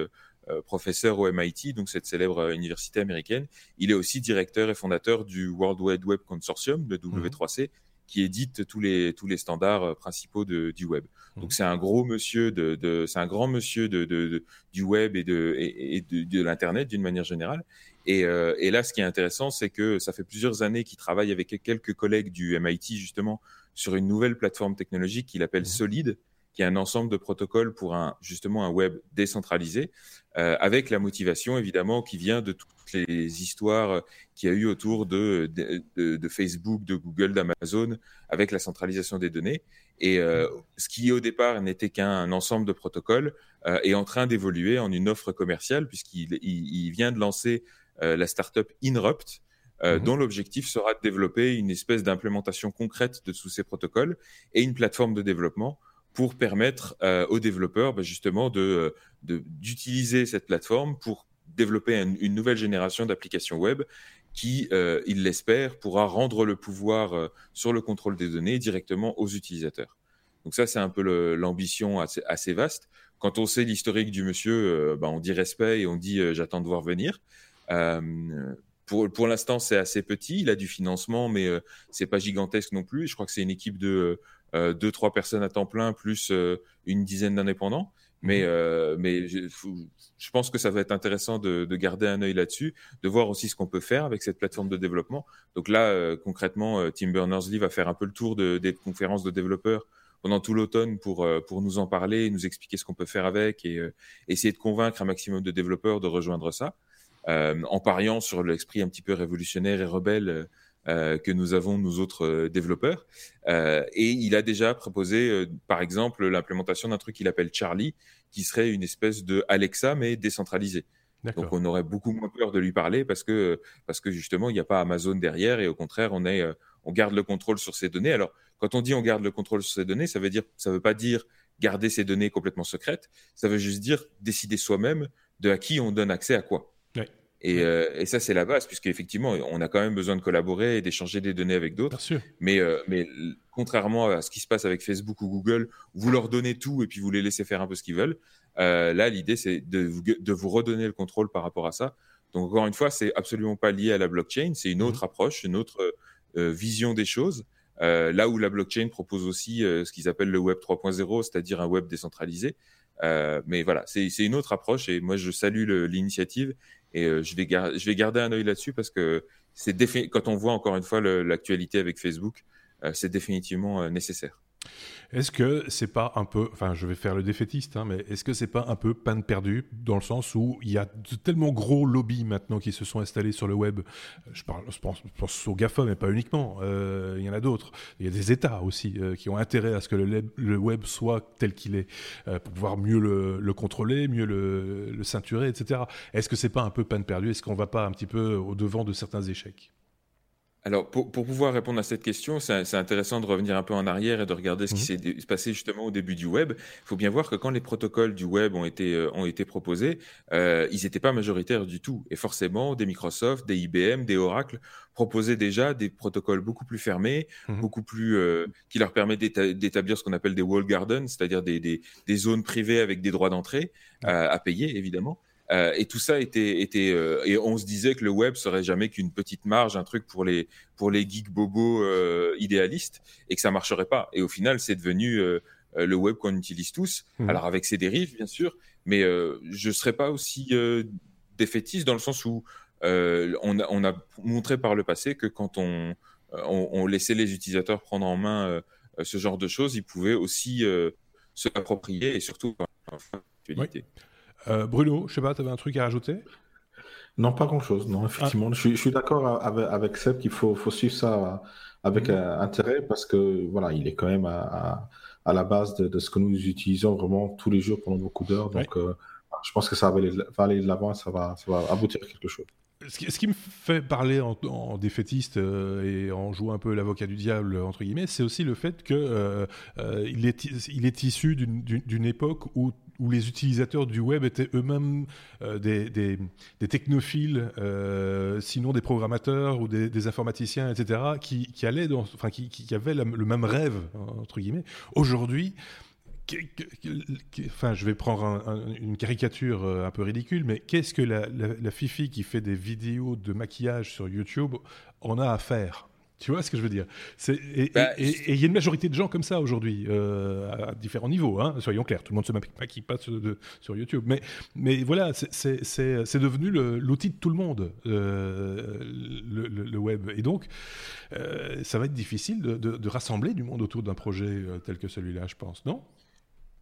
professeur au MIT, donc cette célèbre université américaine. Il est aussi directeur et fondateur du World Wide Web Consortium, le mhm. W3C, qui édite tous les, tous les standards euh, principaux de, du web. Mmh. Donc c'est un gros monsieur de, de c'est un grand monsieur de, de, du web et de, et, de, de l'internet d'une manière générale. Et, euh, et, là, ce qui est intéressant, c'est que ça fait plusieurs années qu'il travaille avec quelques collègues du MIT justement sur une nouvelle plateforme technologique qu'il appelle mmh. Solid, qui est un ensemble de protocoles pour un justement un web décentralisé, euh, avec la motivation évidemment qui vient de toutes les histoires qu'il y a eu autour de, de, de Facebook, de Google, d'Amazon, avec la centralisation des données. Et euh, ce qui au départ n'était qu'un ensemble de protocoles euh, est en train d'évoluer en une offre commerciale puisqu'il il, vient de lancer euh, la startup Inrupt, euh, mhm. dont l'objectif sera de développer une espèce d'implémentation concrète de tous ces protocoles et une plateforme de développement pour permettre euh, aux développeurs bah, justement de d'utiliser cette plateforme pour développer une, nouvelle génération d'applications web qui, euh, il l'espère, pourra rendre le pouvoir euh, sur le contrôle des données directement aux utilisateurs. Donc ça, c'est un peu l'ambition assez, vaste. Quand on sait l'historique du monsieur, bah, on dit respect et on dit j'attends de voir venir. pour pour l'instant, c'est assez petit. Il a du financement, mais c'est pas gigantesque non plus. Je crois que c'est une équipe de euh, deux, trois personnes à temps plein, plus euh, une dizaine d'indépendants. Mais, mhm. euh, mais je, je, pense que ça va être intéressant de, de garder un œil là-dessus, de voir aussi ce qu'on peut faire avec cette plateforme de développement. Donc là, concrètement, Tim Berners-Lee va faire un peu le tour de, des conférences de développeurs pendant tout l'automne pour, pour nous en parler, nous expliquer ce qu'on peut faire avec et essayer de convaincre un maximum de développeurs de rejoindre ça, en pariant sur l'esprit un petit peu révolutionnaire et rebelle euh, que nous avons, nous autres euh, développeurs. Euh, et il a déjà proposé, par exemple, l'implémentation d'un truc qu'il appelle Charlie, qui serait une espèce de Alexa, mais décentralisé. Donc on aurait beaucoup moins peur de lui parler parce que, parce que justement, il n'y a pas Amazon derrière et au contraire, on, est, on garde le contrôle sur ces données. Alors, quand on dit on garde le contrôle sur ces données, ça veut dire, ça veut pas dire garder ces données complètement secrètes. Ça veut juste dire décider soi-même de à qui on donne accès à quoi. Euh, et, ça, c'est la base, puisqu'effectivement, on a quand même besoin de collaborer et d'échanger des données avec d'autres. Mais, euh, mais contrairement à ce qui se passe avec Facebook ou Google, vous leur donnez tout et puis vous les laissez faire un peu ce qu'ils veulent. Euh, là, l'idée, c'est de, de, vous redonner le contrôle par rapport à ça. Donc, encore une fois, c'est absolument pas lié à la blockchain. C'est une autre mmh. approche, une autre vision des choses. là où la blockchain propose aussi ce qu'ils appellent le Web 3.0, c'est-à-dire un web décentralisé. Mais voilà, c'est une autre approche et moi je salue l'initiative et euh, je, vais je vais garder un œil là-dessus parce que c'est quand on voit encore une fois l'actualité avec Facebook, euh, c'est définitivement euh, nécessaire. Est-ce que c'est pas un peu, enfin je vais faire le défaitiste, hein, mais est-ce que c'est pas un peu panne perdue dans le sens où il y a de tellement gros lobbies maintenant qui se sont installés sur le web. Je parle, pense, aux GAFA, mais pas uniquement. Euh, il y en a d'autres. Il y a des États aussi euh, qui ont intérêt à ce que le, web soit tel qu'il est euh, pour pouvoir mieux le, contrôler, mieux le, le ceinturer, etc. Est-ce que c'est pas un peu panne perdue? Est-ce qu'on va pas un petit peu au devant de certains échecs? Alors, pour, pour, pouvoir répondre à cette question, c'est intéressant de revenir un peu en arrière et de regarder ce qui mmh s'est passé justement au début du web. Il faut bien voir que quand les protocoles du web ont été, euh, ont été proposés, euh, ils n'étaient pas majoritaires du tout. Et forcément, des Microsoft, des IBM, des Oracle proposaient déjà des protocoles beaucoup plus fermés, mmh beaucoup plus euh, qui leur permettent d'établir ce qu'on appelle des wall gardens, c'est-à-dire des, des, des, zones privées avec des droits d'entrée euh, à payer, évidemment. Euh, et tout ça était, était euh, et on se disait que le web serait jamais qu'une petite marge, un truc pour les pour les geeks bobos euh, idéalistes, et que ça marcherait pas. Et au final, c'est devenu le web qu'on utilise tous. Mmh. Alors avec ses dérives, bien sûr, mais je serais pas aussi défaitiste dans le sens où on a, on, a, montré par le passé que quand on, on, laissait les utilisateurs prendre en main ce genre de choses, ils pouvaient aussi se l'approprier et surtout oui. Euh, Bruno, je sais pas, tu avais un truc à rajouter? Non, pas grand-chose. Non, effectivement, je, suis, d'accord avec, avec, Seb qu'il faut, faut, suivre ça avec mhm. euh, intérêt parce que voilà, il est quand même à, à, la base de, de, ce que nous utilisons vraiment tous les jours pendant beaucoup d'heures. Donc, euh, je pense que ça va aller, va aller de l'avant ça va, ça va aboutir à quelque chose. ce qui, me fait parler en, défaitiste et en jouant un peu l'avocat du diable, entre guillemets, c'est aussi le fait qu'il il, est, il est issu d'une époque où où les utilisateurs du web étaient eux-mêmes euh, des, technophiles, euh, sinon des programmateurs ou des, informaticiens, etc., qui, allaient qui, avaient le même rêve, entre guillemets. Aujourd'hui, je vais prendre une caricature euh, un peu ridicule, mais qu'est-ce que la, la, Fifi qui fait des vidéos de maquillage sur YouTube en a à faire? Tu vois ce que je veux dire? Bah, Et il y a une majorité de gens comme ça aujourd'hui, euh, à différents niveaux, hein, soyons clairs. Tout le monde se maquille pas sur, sur YouTube. Mais, mais voilà, c'est devenu l'outil de tout le monde, euh, le, web. Et donc, euh, ça va être difficile de, de, rassembler du monde autour d'un projet tel que celui-là, je pense, non?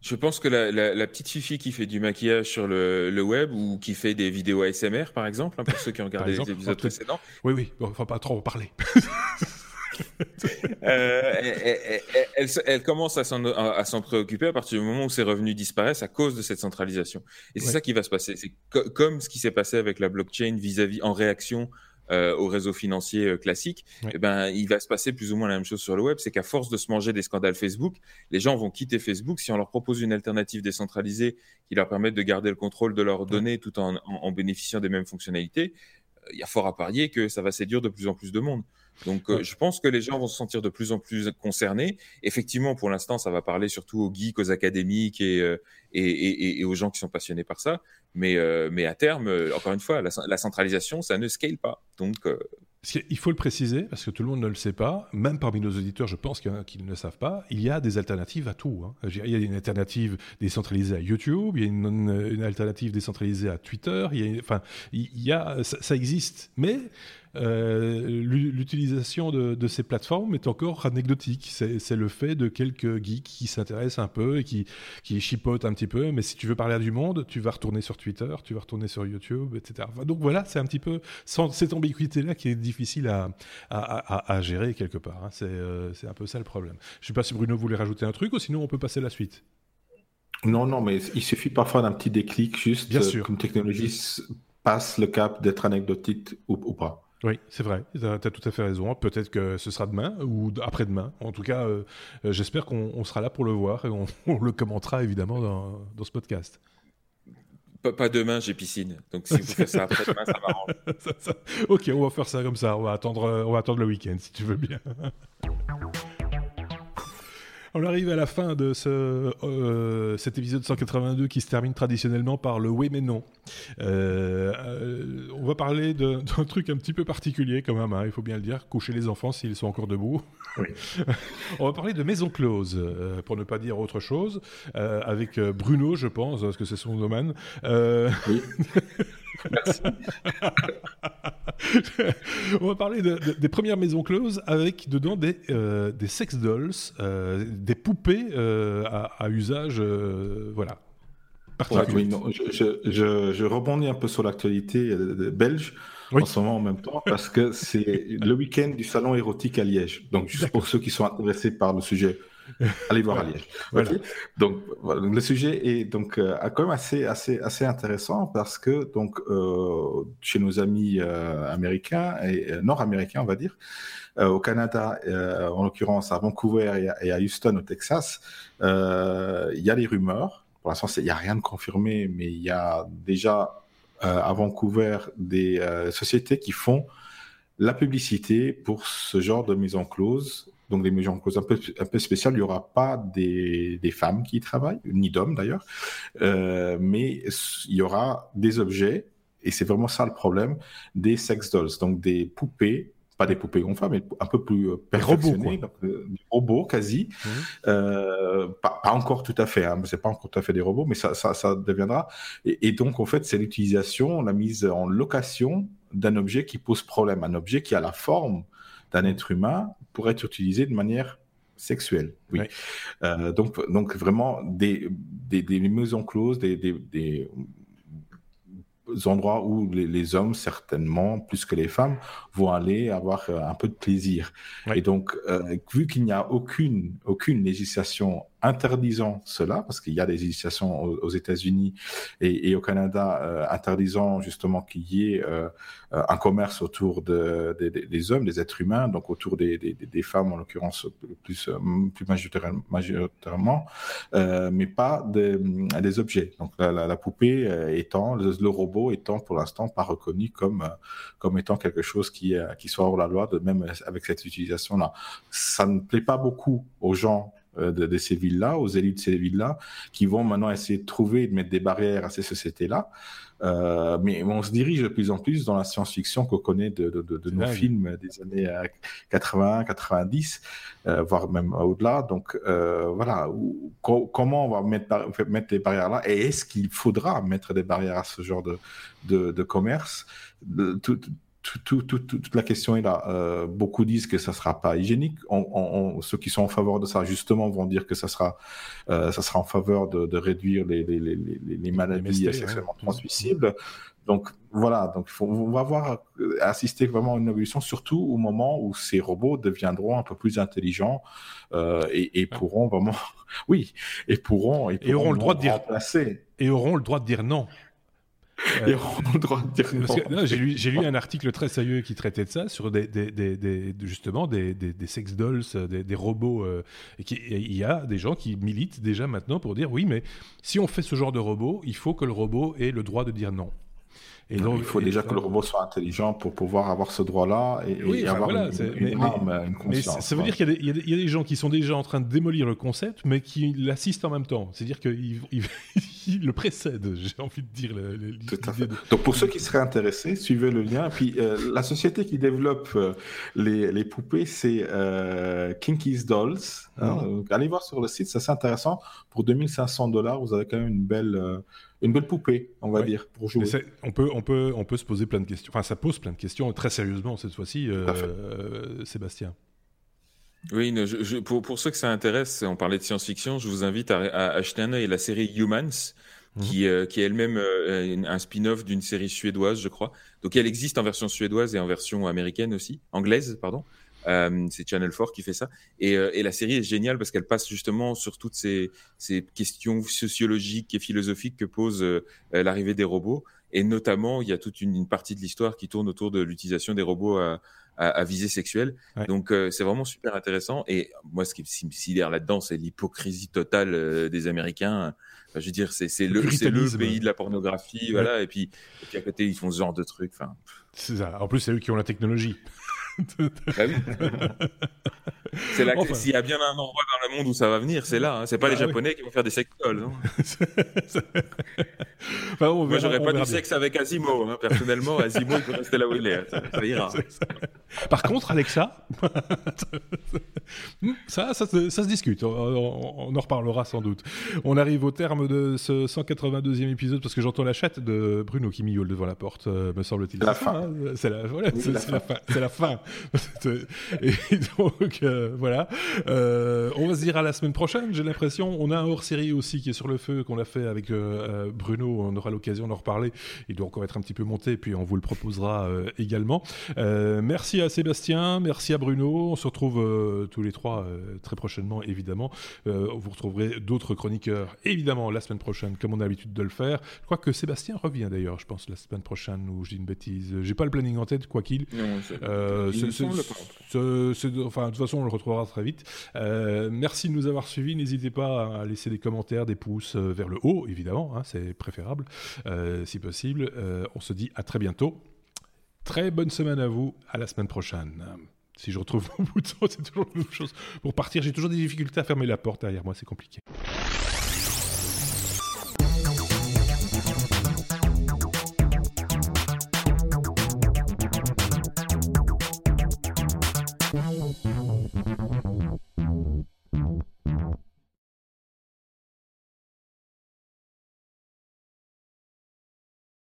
Je pense que la, petite Fifi qui fait du maquillage sur le, web ou qui fait des vidéos ASMR, par exemple, hein, pour ceux qui ont regardé les épisodes précédents. Oui, oui, il ne faut pas trop en parler. Euh, elle, commence à s'en préoccuper à partir du moment où ses revenus disparaissent à cause de cette centralisation. Et c'est ça qui va se passer. C'est comme ce qui s'est passé avec la blockchain vis-à-vis en réaction euh, au réseau financier euh, classique, eh ben, il va se passer plus ou moins la même chose sur le web. C'est qu'à force de se manger des scandales Facebook, les gens vont quitter Facebook si on leur propose une alternative décentralisée qui leur permette de garder le contrôle de leurs données tout en, en, bénéficiant des mêmes fonctionnalités. Euh, il y a fort à parier que ça va séduire de plus en plus de monde. Donc, euh, je pense que les gens vont se sentir de plus en plus concernés. Effectivement, pour l'instant, ça va parler surtout aux geeks, aux académiques et, euh, et, et, aux gens qui sont passionnés par ça. Mais, euh, mais à terme, encore une fois, la, centralisation, ça ne scale pas. Donc, il faut le préciser, parce que tout le monde ne le sait pas, même parmi nos auditeurs, je pense qu'ils ne le savent pas, il y a des alternatives à tout. Hein. Il y a une alternative décentralisée à YouTube, il y a une, une alternative décentralisée à Twitter, il y a, enfin, il y a, ça, ça existe. Mais l'utilisation de, ces plateformes est encore anecdotique. C'est le fait de quelques geeks qui s'intéressent un peu et qui, qui chipotent un petit peu. Mais si tu veux parler à du monde, tu vas retourner sur Twitter, tu vas retourner sur YouTube, etc. Donc voilà, c'est un petit peu cette ambiguïté-là qui est difficile à, à, gérer quelque part. Hein. Euh, c'est un peu ça le problème. Je ne sais pas si Bruno voulait rajouter un truc ou sinon on peut passer à la suite. Non, non, mais il suffit parfois d'un petit déclic, juste Bien sûr. comme technologie passe le cap d'être anecdotique ou pas. Oui, c'est vrai, tu as, tout à fait raison. Peut-être que ce sera demain ou après-demain. En tout cas, euh, euh, j'espère qu'on sera là pour le voir et on, le commentera évidemment dans, ce podcast. Pas, demain, j'ai piscine. Donc si vous faites ça après-demain, ça m'arrange. ok, on va faire ça comme ça. On va attendre, on va attendre le week-end si tu veux bien. On arrive à la fin de ce, euh, cet épisode 182 qui se termine traditionnellement par le oui mais non. Euh, euh, on va parler d'un truc un petit peu particulier quand même, hein, il faut bien le dire, coucher les enfants s'ils sont encore debout. on va parler de maison close, pour ne pas dire autre chose, avec Bruno, je pense, parce que c'est son domaine. Oui. Merci. On va parler des premières maisons closes avec dedans des, euh, des sex dolls, euh, des poupées euh, à, usage, voilà. je, je, rebondis un peu sur l'actualité belge. en ce moment en même temps, parce que c'est le week-end du salon érotique à Liège. Donc, juste pour ceux qui sont intéressés par le sujet, Allez voir à Liège. Donc, le sujet est donc euh, quand même assez, assez, assez intéressant parce que donc euh, chez nos amis euh, américains et nord-américains, on va dire, au Canada, en l'occurrence à Vancouver et à, Houston, au Texas, il y a des rumeurs. Pour l'instant, il n'y a rien de confirmé, mais il y a déjà à Vancouver des sociétés qui font la publicité pour ce genre de mise en clause donc des mesures en cause un peu, un peu spéciales. Il n'y aura pas des, des, femmes qui y travaillent, ni d'hommes d'ailleurs, euh, mais il y aura des objets, et c'est vraiment ça le problème, des sex dolls, donc des poupées pas des poupées gonflables, mais un peu plus euh, perfectionnées, euh, des robots quasi. Mmh. Euh, pas, pas, encore tout à fait, hein, c'est pas encore tout à fait des robots, mais ça, ça, ça deviendra. Et, et, donc, en fait, c'est l'utilisation, la mise en location d'un objet qui pose problème, un objet qui a la forme d'un être humain pour être utilisé de manière sexuelle. Oui. Euh, donc, donc vraiment des, des, des maisons closes, des, des, endroits où les, hommes, certainement, plus que les femmes, vont aller avoir euh, un peu de plaisir. Et donc, euh, vu qu'il n'y a aucune, aucune législation interdisant cela, parce qu'il y a des législations aux, États-Unis et, au Canada euh, interdisant justement qu'il y ait euh, un commerce autour de, des hommes, des êtres humains, donc autour des, femmes en l'occurrence plus, plus majoritairement, mais pas des, objets. Donc la, poupée étant, le, robot étant pour l'instant pas reconnu comme, comme étant quelque chose qui, qui soit hors la loi, de même avec cette utilisation-là. Ça ne plaît pas beaucoup aux gens euh, de, ces villes-là, aux élites de ces villes-là, qui vont maintenant essayer de trouver et de mettre des barrières à ces sociétés-là. Euh, mais on se dirige de plus en plus dans la science-fiction qu'on connaît de, de, nos films des années 80, euh, 90, voire même au-delà. Donc voilà, comment on va mettre, mettre des barrières là Et est-ce qu'il faudra mettre des barrières à ce genre de, de, commerce? Tout, toute la question est là. Euh, beaucoup disent que ça sera pas hygiénique. ceux qui sont en faveur de ça, justement, vont dire que ça sera, euh, ça sera en faveur de, réduire les, les, maladies sexuellement transmissibles. Donc voilà, donc on va avoir euh, assister vraiment à une évolution, surtout au moment où ces robots deviendront un peu plus intelligents et, pourront vraiment, oui, et pourront et, auront le droit de dire et auront le droit de dire non. Et on a le droit de dire J'ai lu, lu, un article très sérieux qui traitait de ça, sur des, des, des, justement des, sex dolls, des, robots. Euh, et il y a des gens qui militent déjà maintenant pour dire oui, mais si on fait ce genre de robot, il faut que le robot ait le droit de dire non. Et donc, il faut déjà que le robot soit intelligent pour pouvoir avoir ce droit-là et, avoir une, conscience. ça veut dire qu'il y, a des gens qui sont déjà en train de démolir le concept, mais qui l'assistent en même temps. C'est-à-dire qu'ils le précèdent, j'ai envie de dire. Donc pour ceux qui seraient intéressés, suivez le lien. Puis euh, la société qui développe euh, les, poupées, c'est euh, Kinky's Dolls. Hein. Ah. allez voir sur le site, c'est intéressant. Pour 2500 dollars, vous avez quand même une belle une belle poupée, on va dire, pour jouer. On peut, on, peut, on peut se poser plein de questions. Enfin, ça pose plein de questions, très sérieusement cette fois-ci, euh, Sébastien. Oui, je, pour, pour, ceux que ça intéresse, on parlait de science-fiction, je vous invite à, acheter un œil la série Humans, mhm. qui, euh, qui est elle-même euh, un spin-off d'une série suédoise, je crois. Donc elle existe en version suédoise et en version américaine aussi, anglaise, pardon. Euh, c'est Channel 4 qui fait ça. Et, euh, et, la série est géniale parce qu'elle passe justement sur toutes ces, ces, questions sociologiques et philosophiques que pose euh, l'arrivée des robots. Et notamment, il y a toute une, partie de l'histoire qui tourne autour de l'utilisation des robots à, à, visée sexuelle. Donc, c'est vraiment super intéressant. Et moi, ce qui me sidère là-dedans, c'est l'hypocrisie totale des Américains. je veux dire, c'est le, le, pays de la pornographie, voilà. Et puis, et puis à côté, ils font ce genre de trucs. Enfin, c'est ça. En plus, c'est eux qui ont la technologie. Bah c'est là s'il y a bien un endroit dans le monde où ça va venir, c'est là. Hein. C'est pas les ah Japonais qui vont faire des sextoys. Hein. Moi, j'aurais pas du sexe avec Asimo. Hein. Personnellement, Asimo, il peut rester là où il est. Ça, ira. Par contre, Alexa, ça, ça, ça, se discute. On, en reparlera sans doute. On arrive au terme de ce 182e épisode parce que j'entends la chatte de Bruno qui miaule devant la porte, euh, me semble-t-il. C'est la, voilà, c'est la fin. et donc, euh, voilà. Euh, on va se dire à la semaine prochaine, j'ai l'impression. On a un hors-série aussi qui est sur le feu, qu'on a fait avec euh, Bruno. On aura l'occasion d'en reparler. Il doit encore être un petit peu monté, puis on vous le proposera également. merci à Sébastien, merci à Bruno. On se retrouve tous les trois très prochainement, évidemment. vous retrouverez d'autres chroniqueurs, évidemment, la semaine prochaine, comme on a l'habitude de le faire. Je crois que Sébastien revient d'ailleurs, je pense, la semaine prochaine, ou je dis une bêtise. J'ai pas le planning en tête, quoi qu'il. Euh, enfin, de toute façon, on le retrouvera très vite. Euh, merci de nous avoir suivis. N'hésitez pas à laisser des commentaires, des pouces euh, vers le haut, évidemment, hein, c'est préférable, si possible. on se dit à très bientôt. Très bonne semaine à vous. À la semaine prochaine. Si je retrouve mon bouton, c'est toujours la même chose. Pour partir, j'ai toujours des difficultés à fermer la porte derrière moi, c'est compliqué.